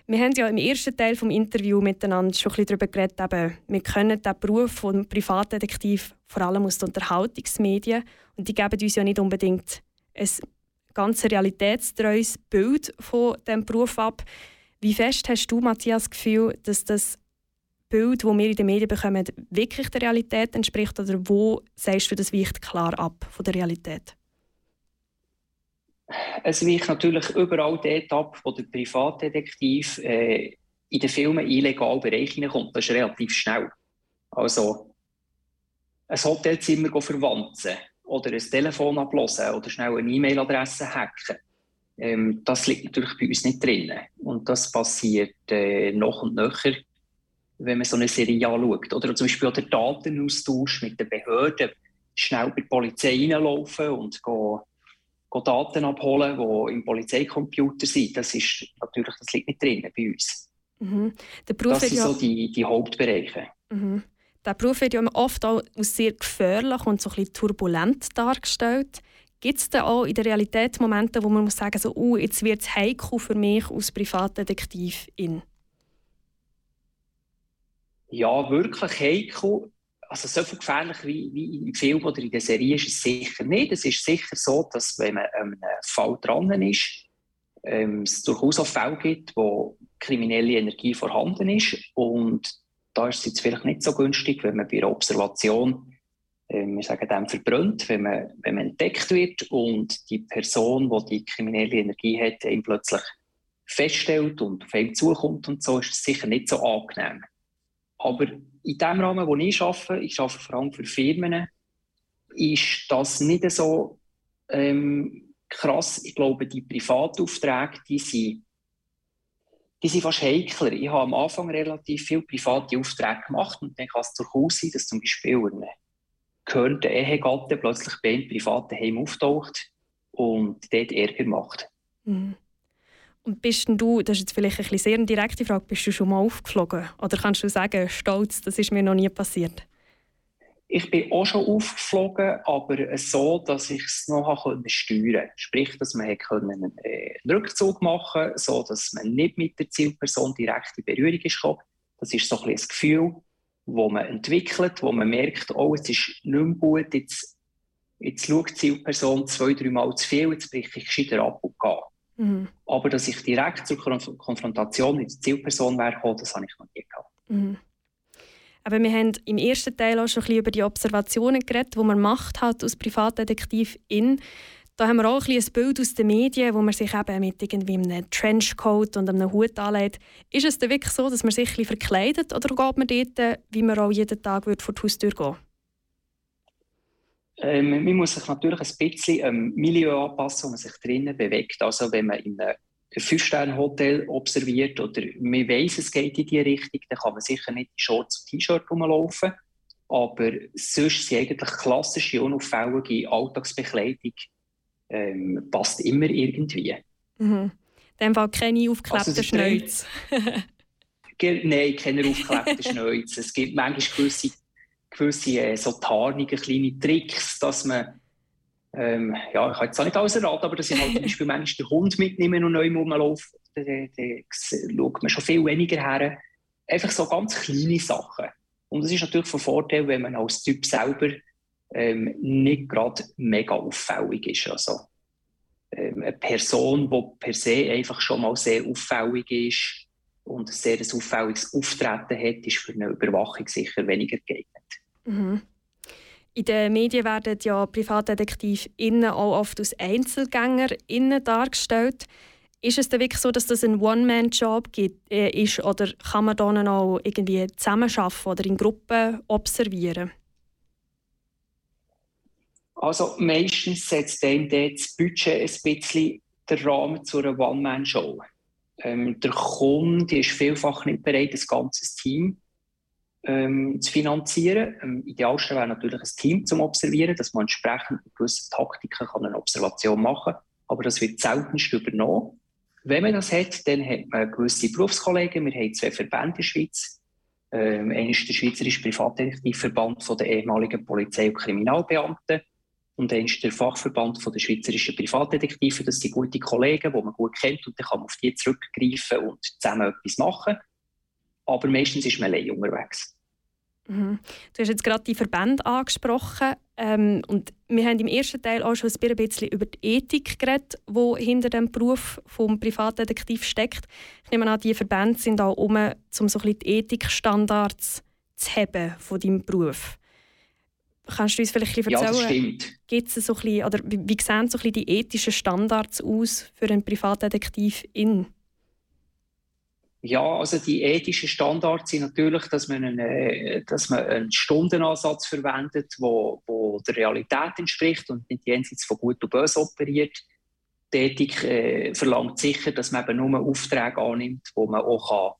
Speaker 9: Wir haben ja im ersten Teil des Interviews miteinander schon ein bisschen darüber geredet, eben, wir können den Beruf von Privatdetektiv vor allem aus den Unterhaltungsmedien und die geben uns ja nicht unbedingt ein ganz realitätstreues Bild von diesem Beruf ab. Wie fest hast du, Matthias, das Gefühl, dass das Bild, das wir in den Medien bekommen, wirklich der Realität entspricht? Oder wo sagst du, das weicht klar ab von der Realität?
Speaker 10: Es weicht natürlich überall dort ab, wo der Privatdetektiv äh, in den Filmen illegal Bereich hineinkommt. Das ist relativ schnell. Also, ein Hotelzimmer verwanzen oder ein Telefon ablosen oder schnell eine E-Mail-Adresse hacken. Ähm, das liegt natürlich bei uns nicht drin. Und das passiert äh, noch und nöcher, wenn man so eine Serie anschaut. Oder zum Beispiel auch der Datenaustausch mit den Behörden. Schnell bei der Polizei reinlaufen und go, go Daten abholen, die im Polizeicomputer sind. Das, ist, natürlich, das liegt nicht drin bei uns.
Speaker 9: Mhm.
Speaker 10: Das sind so die, die Hauptbereiche.
Speaker 9: mhm. Der Beruf wird ja oft auch als sehr gefährlich und so ein bisschen turbulent dargestellt. Gibt es da auch in der Realität Momente, wo man muss sagen so, uh, jetzt wird es heikel für mich als Privatdetektivin?
Speaker 10: Ja, wirklich heikel. Also so viel gefährlich wie, wie im Film oder in der Serie ist es sicher nicht. Es ist sicher so, dass wenn man an einem Fall dran ist, ähm, es durchaus auch Fälle gibt, wo kriminelle Energie vorhanden ist. Und da ist es jetzt vielleicht nicht so günstig, wenn man bei einer Observation, ähm, wir sagen dem, verbrennt, wenn man, wenn man entdeckt wird und die Person, die die kriminelle Energie hat, ihn plötzlich feststellt und auf ihn zukommt und so, ist es sicher nicht so angenehm. Aber in dem Rahmen, wo ich arbeite, ich arbeite vor allem für Firmen, ist das nicht so ähm, krass. Ich glaube, die Privataufträge, die sind, die sind fast heikler. Ich habe am Anfang relativ viele private Aufträge gemacht und dann kann es durchaus sein, dass zum Beispiel ein gehörter Ehegatte plötzlich bei einem privaten Heim auftaucht und dort Ärger macht.
Speaker 9: Mhm. Und bist denn du, das ist jetzt vielleicht ein bisschen sehr eine direkte Frage, bist du schon mal aufgeflogen? Oder kannst du sagen, stolz, das ist mir noch nie passiert?
Speaker 10: Ich bin auch schon aufgeflogen, aber so, dass ich es noch steuern konnte. Sprich, dass man äh, einen Rückzug machen konnte, so dass man nicht mit der Zielperson direkt in Berührung gekommen. Das ist so ein, bisschen ein Gefühl, das man entwickelt, wo man merkt, oh, es ist nicht mehr gut, jetzt, jetzt schaut die Zielperson zwei, drei Mal zu viel, jetzt breche ich gescheiter ab und gehe.
Speaker 9: Mhm.
Speaker 10: Aber dass ich direkt zur Konf Konfrontation mit der Zielperson wäre, das habe ich noch nie gehabt.
Speaker 9: Mhm. Aber wir haben im ersten Teil auch schon ein bisschen über die Observationen geredet, die man macht halt als Privatdetektivin. Da haben wir auch ein, bisschen ein Bild aus den Medien, wo man sich eben mit irgendwie einem Trenchcoat und einem Hut anlegt. Ist es denn wirklich so, dass man sich ein bisschen verkleidet oder geht man dort, wie man auch jeden Tag würde vor die Haustür gehen
Speaker 10: Ähm, man muss sich natürlich ein bisschen am Milieu anpassen, wo man sich drinnen bewegt. Also wenn man in einem Fünf-Sterne-Hotel observiert oder man weiss, es geht in die Richtung, dann kann man sicher nicht in Shorts und T-Shirt rumlaufen. Aber sonst sind eigentlich klassische, unauffällige Alltagsbekleidung ähm, passt immer irgendwie.
Speaker 9: Mhm. In dem Fall keine aufgeklebten
Speaker 10: Also
Speaker 9: Schnäuze.
Speaker 10: Nein, keine aufgeklebten Schnäuze. Es gibt manchmal gewisse, gewisse äh, so Tarnungen, kleine Tricks, dass man, ähm, ja, ich kann jetzt auch nicht alles erraten, aber dass ich halt zum Beispiel manchmal den Hund mitnehme und neu rumlaufe, dann schaut man schon viel weniger her. Einfach so ganz kleine Sachen. Und das ist natürlich von Vorteil, wenn man als Typ selber ähm, nicht gerade mega auffällig ist. Also, ähm, eine Person, die per se einfach schon mal sehr auffällig ist und ein sehr auffälliges Auftreten hat, ist für eine Überwachung sicher weniger geeignet.
Speaker 9: Mhm. In den Medien werden ja PrivatdetektivInnen auch oft als EinzelgängerInnen dargestellt. Ist es denn wirklich so, dass das ein One-Man-Job äh, ist oder kann man dann auch irgendwie zusammenarbeiten oder in Gruppen observieren?
Speaker 10: Also meistens setzt dort das Budget ein bisschen den Rahmen zu einer One-Man-Show. Ähm, der Kunde ist vielfach nicht bereit, das ganze Team ähm, zu finanzieren. Am idealsten wäre natürlich ein Team zum Observieren, dass man entsprechend mit gewissen Taktiken kann eine Observation machen kann. Aber das wird seltenst übernommen. Wenn man das hat, dann hat man gewisse Berufskollegen. Wir haben zwei Verbände in der Schweiz. Ähm, einer ist der Schweizerische Privatdetektivverband der ehemaligen Polizei- und Kriminalbeamten. Und dann ist der Fachverband von der Schweizerischen Privatdetektive. Das sind gute Kollegen, die man gut kennt und dann kann man auf die zurückgreifen und zusammen etwas machen. Aber meistens ist man allein unterwegs.
Speaker 9: Mhm. Du hast jetzt gerade die Verbände angesprochen ähm, und wir haben im ersten Teil auch schon ein bisschen über die Ethik geredet, die hinter dem Beruf vom Privatdetektiv steckt. Ich nehme an, die Verbände sind auch um, um so ein bisschen die Ethikstandards zu haben von deinem Beruf. Kannst du uns vielleicht ein bisschen
Speaker 10: Ja, das
Speaker 9: erzählen,
Speaker 10: stimmt.
Speaker 9: gibt's so ein bisschen, oder wie, wie sehen so ein bisschen die ethischen Standards aus für einen Privatdetektiv in?
Speaker 10: Ja, also die ethischen Standards sind natürlich, dass man einen, äh, dass man einen Stundenansatz verwendet, wo, wo der Realität entspricht und nicht jenseits von Gut und Böse operiert. Die Ethik äh, verlangt sicher, dass man eben nur Aufträge annimmt, die man auch kann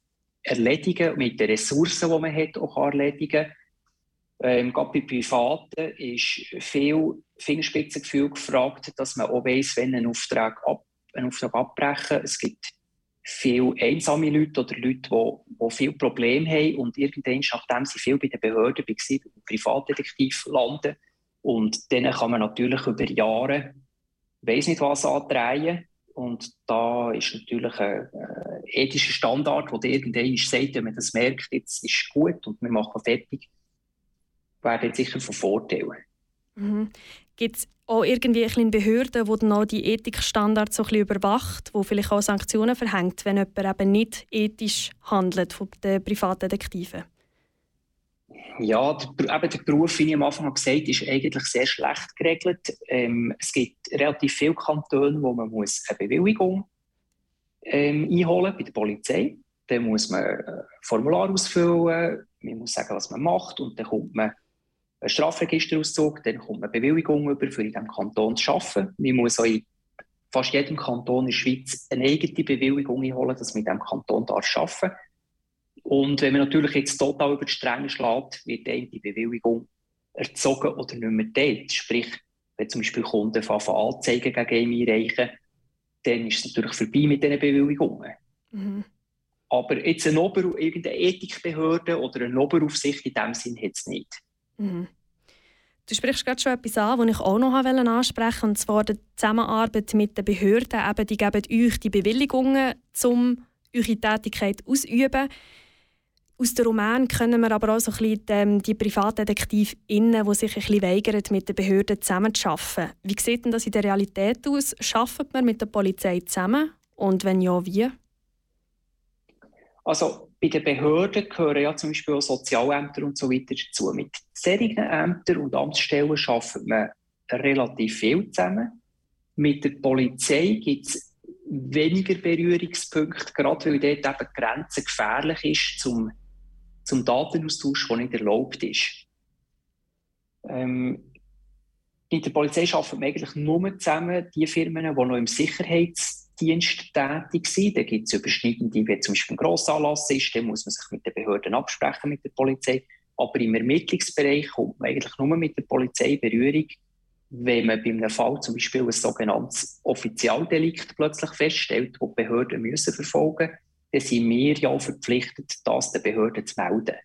Speaker 10: erledigen kann, mit den Ressourcen, die man hat, auch kann erledigen kann. Ähm, gerade bei Privaten ist viel Fingerspitzengefühl gefragt, dass man auch weiss, wenn ein Auftrag, ab, Auftrag abbrechen. Es gibt viele einsame Leute oder Leute, die, die viele Probleme haben und irgendwann, nachdem sie viel bei den Behörden waren, beim Privatdetektiv landen. Und denen kann man natürlich über Jahre, weiß nicht was, andrehen. Und da ist natürlich ein, ein ethischer Standard, wo irgendwann sagt, wenn man das merkt, jetzt ist gut und wir machen fertig, wäre dann sicher von Vorteil.
Speaker 9: Mhm. Gibt es auch irgendwie ein bisschen Behörden, die dann auch die Ethikstandards so ein bisschen überwacht, die vielleicht auch Sanktionen verhängt, wenn jemand eben nicht ethisch handelt von den Privatdetektiven?
Speaker 10: Ja, der, eben der Beruf, wie ich am Anfang gesagt habe, ist eigentlich sehr schlecht geregelt. Ähm, es gibt relativ viele Kantone, wo man muss eine Bewilligung ähm, einholen bei der Polizei. Dann muss man ein Formular ausfüllen, man muss sagen, was man macht und dann kommt man einen Strafregisterauszug, dann kommt man eine Bewilligung über, für in diesem Kanton zu arbeiten. Man muss auch in fast jedem Kanton in der Schweiz eine eigene Bewilligung einholen, dass man in diesem Kanton darf arbeiten darf. Und wenn man natürlich jetzt total über die Stränge schlägt, wird einem die Bewilligung erzogen oder nicht mehr teilt. Sprich, wenn zum Beispiel Kunden von Anzeigen gegen ihn einreichen, dann ist es natürlich vorbei mit diesen Bewilligungen.
Speaker 9: Mhm.
Speaker 10: Aber jetzt eine Ober irgendeine Ethikbehörde oder eine Oberaufsicht in dem Sinn hat es nicht.
Speaker 9: Mhm. Du sprichst gerade schon etwas an, das ich auch noch ansprechen wollte, und zwar die Zusammenarbeit mit den Behörden. Eben, die geben euch die Bewilligungen, um eure Tätigkeit auszuüben. Aus den Roman können wir aber auch so ein bisschen die, die PrivatdetektivInnen, die sich ein bisschen weigern, mit den Behörden zusammenzuarbeiten. Wie sieht denn das in der Realität aus? Arbeitet man mit der Polizei zusammen? Und wenn ja, wie?
Speaker 10: Also bei den Behörden gehören ja zum Beispiel auch Sozialämter und so weiter dazu. Mit solchen Ämtern und Amtsstellen arbeitet man relativ viel zusammen. Mit der Polizei gibt es weniger Berührungspunkte, gerade weil dort eben die Grenze gefährlich ist zum, zum Datenaustausch, der nicht erlaubt ist. Ähm, in der Polizei arbeiten wir eigentlich nur zusammen die Firmen, die noch im Sicherheitsdienst tätig sind. Da gibt es Überschneidende, wie zum Beispiel ein Grossanlass ist, dann muss man sich mit den Behörden absprechen, mit der Polizei. Aber im Ermittlungsbereich kommt man eigentlich nur mit der Polizei in Berührung, wenn man bei einem Fall zum Beispiel ein sogenanntes Offizialdelikt plötzlich feststellt, das die Behörden müssen verfolgen müssen, dann sind wir ja verpflichtet, das den Behörden zu melden.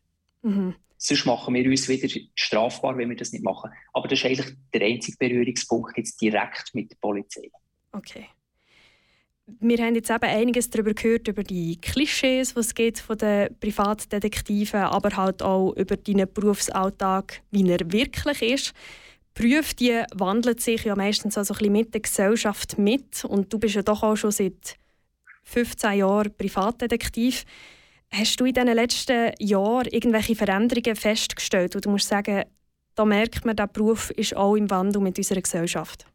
Speaker 9: Mhm.
Speaker 10: Sonst machen wir uns wieder strafbar, wenn wir das nicht machen. Aber das ist eigentlich der einzige Berührungspunkt jetzt direkt mit der Polizei.
Speaker 9: Okay. Wir haben jetzt eben einiges darüber gehört, über die Klischees, die es gibt von den Privatdetektiven, aber halt auch über deinen Berufsalltag, wie er wirklich ist. Berufe die wandelt sich ja meistens auch so ein bisschen mit der Gesellschaft mit und du bist ja doch auch schon seit 15 Jahren Privatdetektiv. Hast du in den letzten Jahren irgendwelche Veränderungen festgestellt, wo du musst sagen, da merkt man, der Beruf ist auch im Wandel mit unserer Gesellschaft?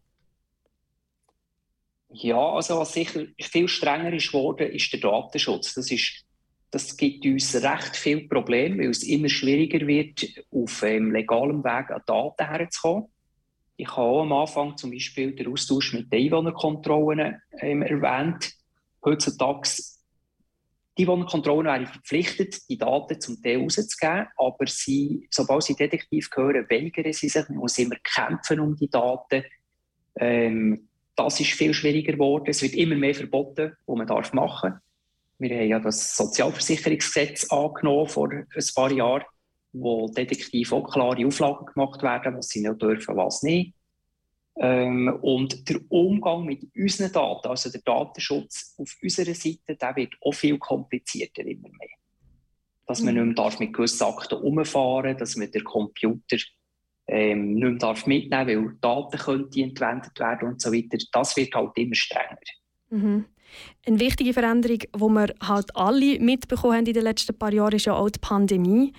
Speaker 10: Ja, also was sicher viel strenger ist geworden, ist der Datenschutz. Das, ist, das gibt uns recht viele Probleme, weil es immer schwieriger wird, auf ähm, legalem Weg an Daten herzukommen. Ich habe auch am Anfang zum Beispiel den Austausch mit den Einwohnerkontrollen ähm, erwähnt. Heutzutage, die Einwohnerkontrollen wären verpflichtet, die Daten zum Teil rauszugeben, aber sie, sobald sie Detektiv hören, weigern sie sich, man muss immer kämpfen um die Daten. Ähm, das ist viel schwieriger geworden. Es wird immer mehr verboten, was man darf machen darf. Wir haben ja das Sozialversicherungsgesetz angenommen vor ein paar Jahren, wo Detektive auch klare Auflagen gemacht werden, was sie nicht dürfen, was nicht. Ähm, und der Umgang mit unseren Daten, also der Datenschutz auf unserer Seite, der wird auch viel komplizierter immer mehr. Dass man nicht mehr darf mit gewissen Akten umfahren dass man den Computer ähm, nicht mehr darf mitnehmen weil Daten könnten entwendet werden und so weiter. Das wird halt immer strenger.
Speaker 9: Mhm. Eine wichtige Veränderung, die wir halt alle mitbekommen haben in den letzten paar Jahren, ist ja auch die Pandemie.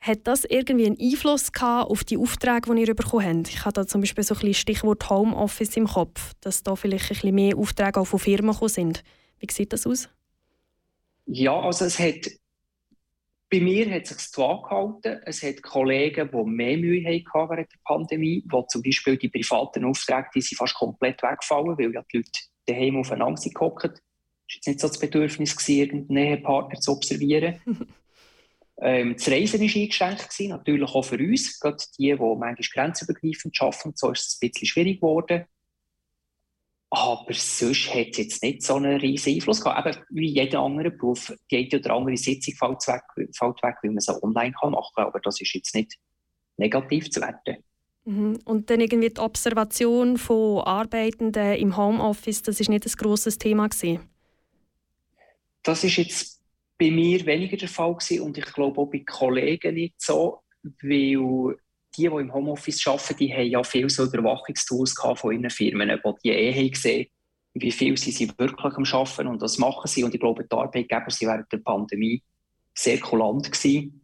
Speaker 9: Hat das irgendwie einen Einfluss gehabt auf die Aufträge, die ihr bekommen habt? Ich habe da zum Beispiel so ein bisschen Stichwort Homeoffice im Kopf, dass da vielleicht ein bisschen mehr Aufträge auch von Firmen gekommen sind. Wie sieht das aus?
Speaker 10: Ja, also es hat, bei mir hat es sich zwar gehalten, es hat Kollegen, die mehr Mühe hatten während der Pandemie, wo zum Beispiel die privaten Aufträge, die sind fast komplett weggefallen, weil ja die Leute daheim aufeinander sind gehockt. Es war jetzt nicht so das Bedürfnis, irgendeinen Nähepartner zu observieren. ähm, das Reisen war eingeschränkt, gewesen, natürlich auch für uns, gerade die, die manchmal grenzübergreifend arbeiten, so ist es ein bisschen schwierig geworden. Aber sonst hat es jetzt nicht so einen riesen Einfluss gehabt. Eben wie jeder andere Beruf, die eine oder andere Sitzung fällt weg, fällt weg weil man sie online kann machen kann. Aber das ist jetzt nicht negativ zu werten.
Speaker 9: Mhm. Und dann irgendwie die Observation von Arbeitenden im Homeoffice, das ist nicht ein grosses Thema gewesen.
Speaker 10: Das ist jetzt bei mir weniger der Fall gewesen und ich glaube auch bei Kollegen nicht so, weil die, die im Homeoffice arbeiten, die haben ja viel so Überwachungstools von ihren Firmen, wo die eh gesehen wie viel sie sind wirklich am Arbeiten und das machen sie. Und ich glaube, die Arbeitgeber sind während der Pandemie sehr kulant gewesen.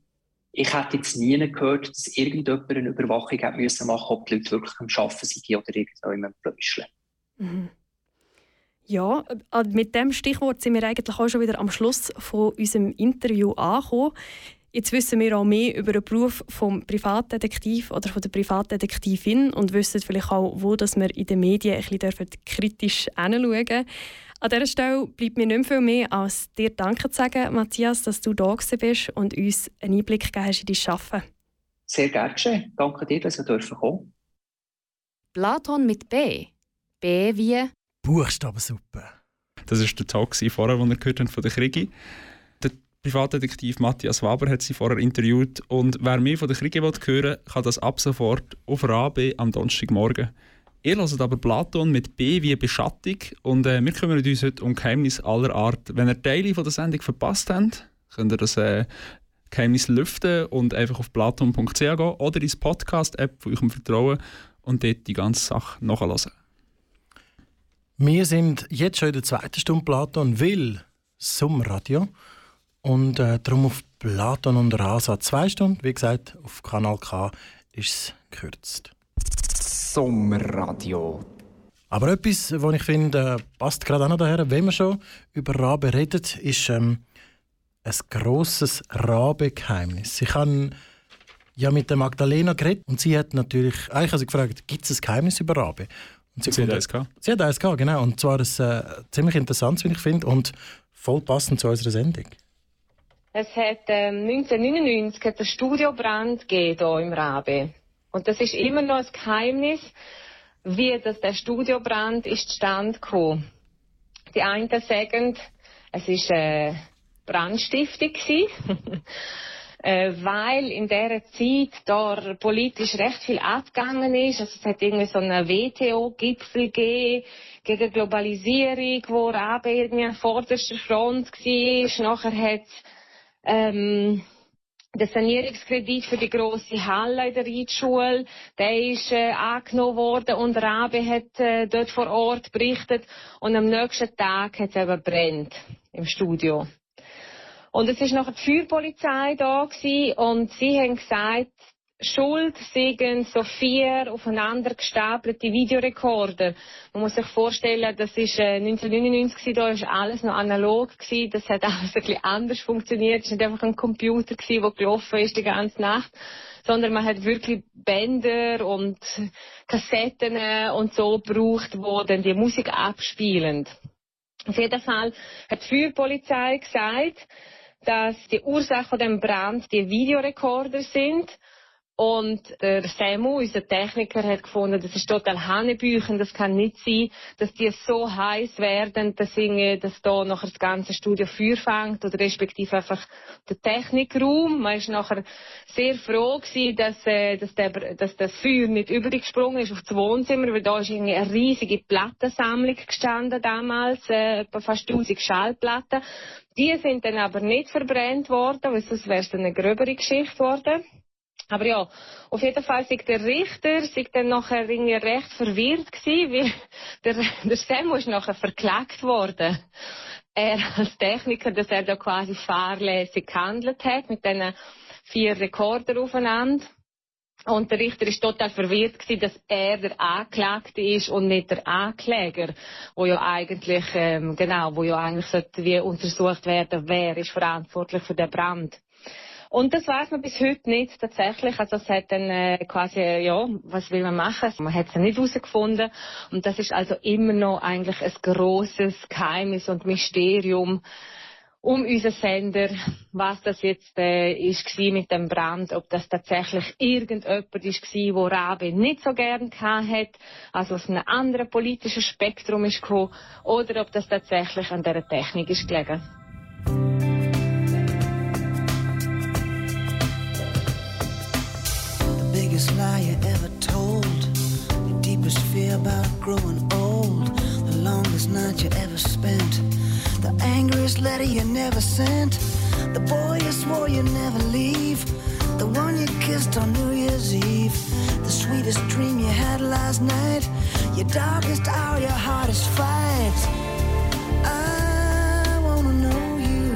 Speaker 10: Ich hätte jetzt nie gehört, dass irgendjemand eine Überwachung hat müssen machen ob die Leute wirklich am Arbeiten sind oder im Blöscheln.
Speaker 9: Mhm. Ja, äh, mit dem Stichwort sind wir eigentlich auch schon wieder am Schluss von unserem Interview angekommen. Jetzt wissen wir auch mehr über den Beruf vom Privatdetektiv oder von der Privatdetektivin und wissen vielleicht auch, wo dass wir in den Medien ein bisschen kritisch hinschauen dürfen. An dieser Stelle bleibt mir nicht viel mehr, als dir Danke zu sagen, Matthias, dass du da bist und uns einen Einblick gegeben hast in dein Arbeiten.
Speaker 10: Sehr gerne geschehen. Danke dir, dass wir dürfen kommen.
Speaker 2: Platon mit B. B wie
Speaker 3: Buchstabensuppe.
Speaker 1: Das war der Talk vorher, den wir gehört haben von der Krigi. Der Privatdetektiv Matthias Waber hat sie vorher interviewt und wer mehr von der Krigi hören will, kann das ab sofort auf RAB am Donnerstagmorgen. Ihr hört aber Platon mit B wie Beschattung und äh, wir kümmern uns heute um Geheimnisse aller Art. Wenn ihr Teile von der Sendung verpasst habt, könnt ihr das äh, Geheimnis lüften und einfach auf platon.ch gehen oder ins Podcast-App von eurem Vertrauen und dort die ganze Sache nachhören.
Speaker 3: Wir sind jetzt schon in der zweiten Stunde Platon, weil Sommerradio. Und äh, darum auf Platon und Rasa zwei Stunden. Wie gesagt, auf Kanal K ist es gekürzt.
Speaker 11: Sommerradio.
Speaker 3: Aber etwas, was ich finde, äh, passt gerade auch noch daher, wenn wir schon über Rabe reden, ist ähm, ein grosses Rabe-Geheimnis. Ich habe ja mit der Magdalena geredet und sie hat natürlich, eigentlich hat sie gefragt, gibt es ein Geheimnis über Rabe? Und
Speaker 1: Sie hat
Speaker 3: gefunden-
Speaker 1: eins gehabt.
Speaker 3: Sie hat eins gehabt, genau. Und zwar ein äh, ziemlich interessantes, wie ich finde, und voll passend zu unserer Sendung.
Speaker 12: Es hat ähm, 1999 hat einen Studiobrand gegeben hier im Rabe. Und das ist immer noch ein Geheimnis, wie das der Studiobrand ist zustande gekommen. Die einen sagen, es ist eine Brandstiftung äh, weil in dieser Zeit da politisch recht viel abgegangen ist. Also es hat irgendwie so einen WTO-Gipfel gegeben gegen Globalisierung, wo Rabe irgendwie an vorderster Front war. Nachher hat ähm, der Sanierungskredit für die große Halle in der Reitschule, der ist äh, angenommen worden und Rabe hat äh, dort vor Ort berichtet und am nächsten Tag hat es eben brennt im Studio. Und es ist nachher die Feuerpolizei da gewesen, und sie haben gesagt, Schuld seien so vier aufeinander gestapelte Videorekorder. Man muss sich vorstellen, das äh, 1999 gewesen, da ist alles noch analog das hat alles ein anders funktioniert. Es ist nicht einfach ein Computer der gelaufen ist die ganze Nacht, sondern man hat wirklich Bänder und Kassetten und so gebraucht, wo dann die Musik abspielen. Auf jeden Fall hat die Feuerpolizei gesagt, dass die Ursache von dem Brand die Videorekorder sind. Und der Samu, unser Techniker, hat gefunden, das ist total Hanebüchen, das kann nicht sein, dass die so heiß werden, dass, irgendwie, dass da nachher das ganze Studio Feuer fängt oder respektive einfach der Technikraum. Man ist nachher sehr froh gewesen, dass, äh, dass, der, dass das Feuer nicht übergesprungen ist auf das Wohnzimmer, weil da ist irgendwie eine riesige Plattensammlung gestanden damals, äh, fast 1000 Schallplatten. Die sind dann aber nicht verbrennt worden, weil sonst wäre es eine gröbere Geschichte geworden. Aber ja, auf jeden Fall ist der Richter sich dann nachher recht verwirrt gewesen, weil der, der Samu ist nachher verklagt worden. Er als Techniker, dass er da quasi fahrlässig gehandelt hat mit diesen vier Rekorder aufeinander. Und der Richter ist total verwirrt gewesen, dass er der Anklagte ist und nicht der Ankläger, wo ja eigentlich ähm, genau, wo ja eigentlich wie untersucht werden, wer ist verantwortlich für den Brand. Und das weiß man bis heute nicht tatsächlich. Also es hat dann äh, quasi, ja, was will man machen? Man hat es nicht herausgefunden. Und das ist also immer noch eigentlich ein großes Geheimnis und Mysterium um unseren Sender, was das jetzt äh, ist mit dem Brand, ob das tatsächlich irgendjemand ist wo Rabe nicht so gern hat, also aus einem anderen politischen Spektrum ist gekommen, oder ob das tatsächlich an der Technik ist gelegen.
Speaker 11: About growing old. The longest night you ever spent. The angriest letter you never sent. The boy you swore you'd never leave. The one you kissed on New Year's Eve. The sweetest dream you had last night. Your darkest hour, your hardest fight. I wanna know you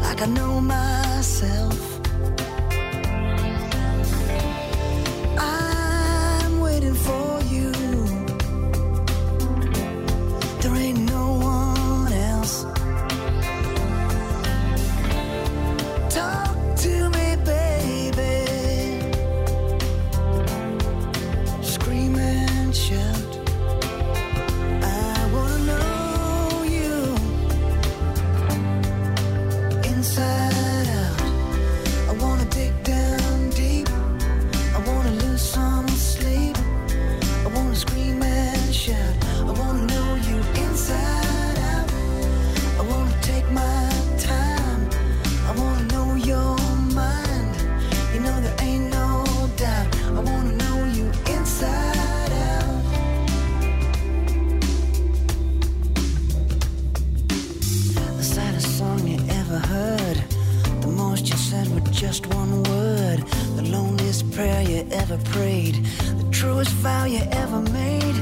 Speaker 11: like I know myself. Prayed. The truest vow you ever made.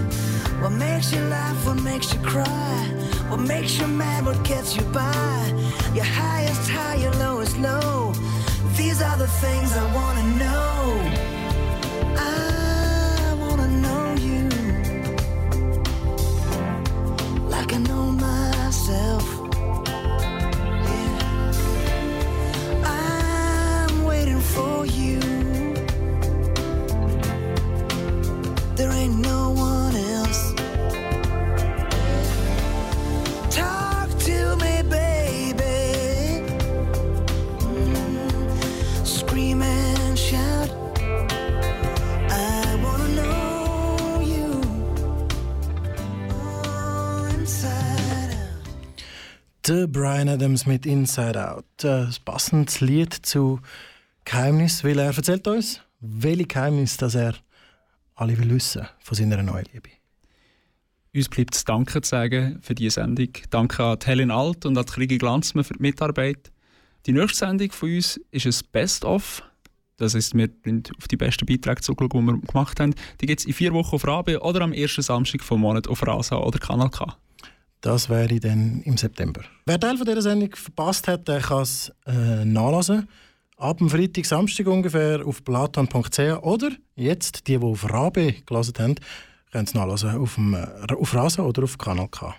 Speaker 11: What makes you laugh? What makes you cry? What makes you mad? What gets you by? Your highest high, your lowest low. These are the things I wanna know.
Speaker 3: Der Brian Adams mit Inside Out. Äh, Ein passendes Lied zu Geheimnis, weil er erzählt uns, welche Geheimnis das er alle will wissen von seiner neuen Liebe.
Speaker 1: Uns bleibt es Danke zu sagen für diese Sendung. Danke an Helen Alt und an Krigi Glanzmann für die Mitarbeit. Die nächste Sendung von uns ist ein Best-of. Das heißt, wir haben auf die besten Beiträge zugeschaut, die wir gemacht haben. Die gibt es in vier Wochen auf Rabe oder am ersten Samstag vom Monat auf Rasa oder Kanal K.
Speaker 3: Das wäre dann im September. Wer Teil von dieser Sendung verpasst hat, der kann es äh, nachlesen. Ab dem Freitag, Samstag ungefähr auf platan.ch oder jetzt, die, die auf Rabe gelesen haben, können es nachlesen auf, dem, äh, auf Rasa oder auf Kanal K.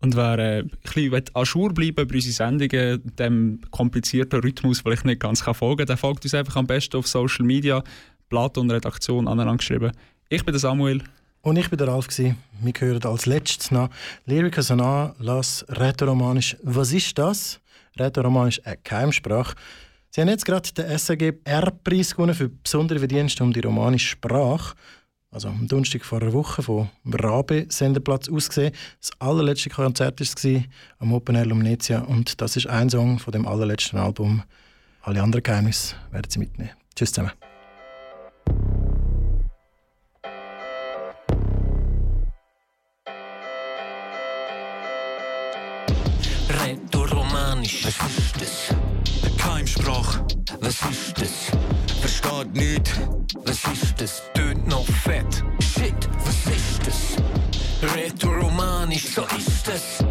Speaker 1: Und wer äh, ein bisschen jour bleiben bei unseren Sendungen, dem komplizierten Rhythmus vielleicht nicht ganz kann folgen kann, der folgt uns einfach am besten auf Social Media. Platon Redaktion aneinander geschrieben. Ich bin der Samuel.
Speaker 3: Und ich bin der Ralf. Wir hören als letztes noch Lyrica Sana, Las Rätoromanisch. Was ist das? Rätoromanisch eine Geheimsprache. Sie haben jetzt gerade den SRG R-Preis gewonnen für besondere Verdienste um die romanische Sprache. Also am Donnerstag vor einer Woche vom Rabe Sendeplatz aus gesehen. Das allerletzte Konzert war am Open Air Lumnezia und das ist ein Song von dem allerletzten Album. Alle anderen Geheimnisse werden Sie mitnehmen. Tschüss zusammen.
Speaker 13: Rätoromanisch. Was ist das? Eine Keimsprache. Was ist das? Versteht nicht. Was ist das? Tönt noch fett. Shit, was ist das? Rätoromanisch. So ist es.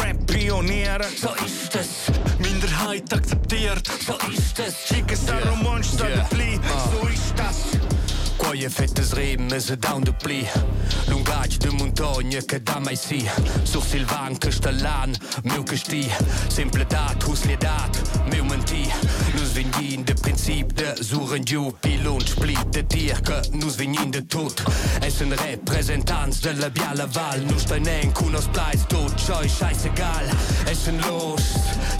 Speaker 13: Rap-Pioniere. So ist es. Minderheit akzeptiert. So ist es. Chicas yeah. romanisch yeah. pli. So ist Quoie fetes reben se down de pli Lungatg de montagne que da mai si Sur Silvan Castellan meu casti Simple dat husliedat meu menti. Nus vegnin de princip de suren giu pilon split de tir que nus vegnin de tot Es un representants de la biala val Nus tenen cun os plais tot scheißegal Es un los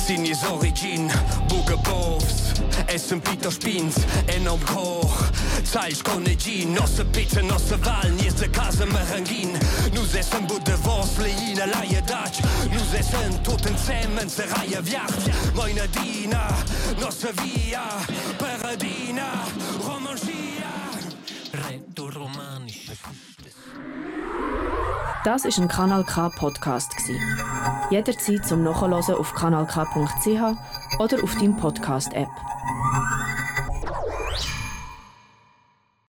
Speaker 13: Sin is origin Buga bovs Es un Peter Spins? Enorm koch Zeich con Gin, nossa pizza, nossa val, nies de casa marangin. Nus essen bude vos, leina laie dach. Nus essen tot ensemmen, se raie viacht. Moina dina, nossa via, paradina, romangia. Reto romanisch.
Speaker 14: Das ist ein Kanal K Podcast. Jederzeit zum Nachhören auf kanalk.ch oder auf deinem Podcast App.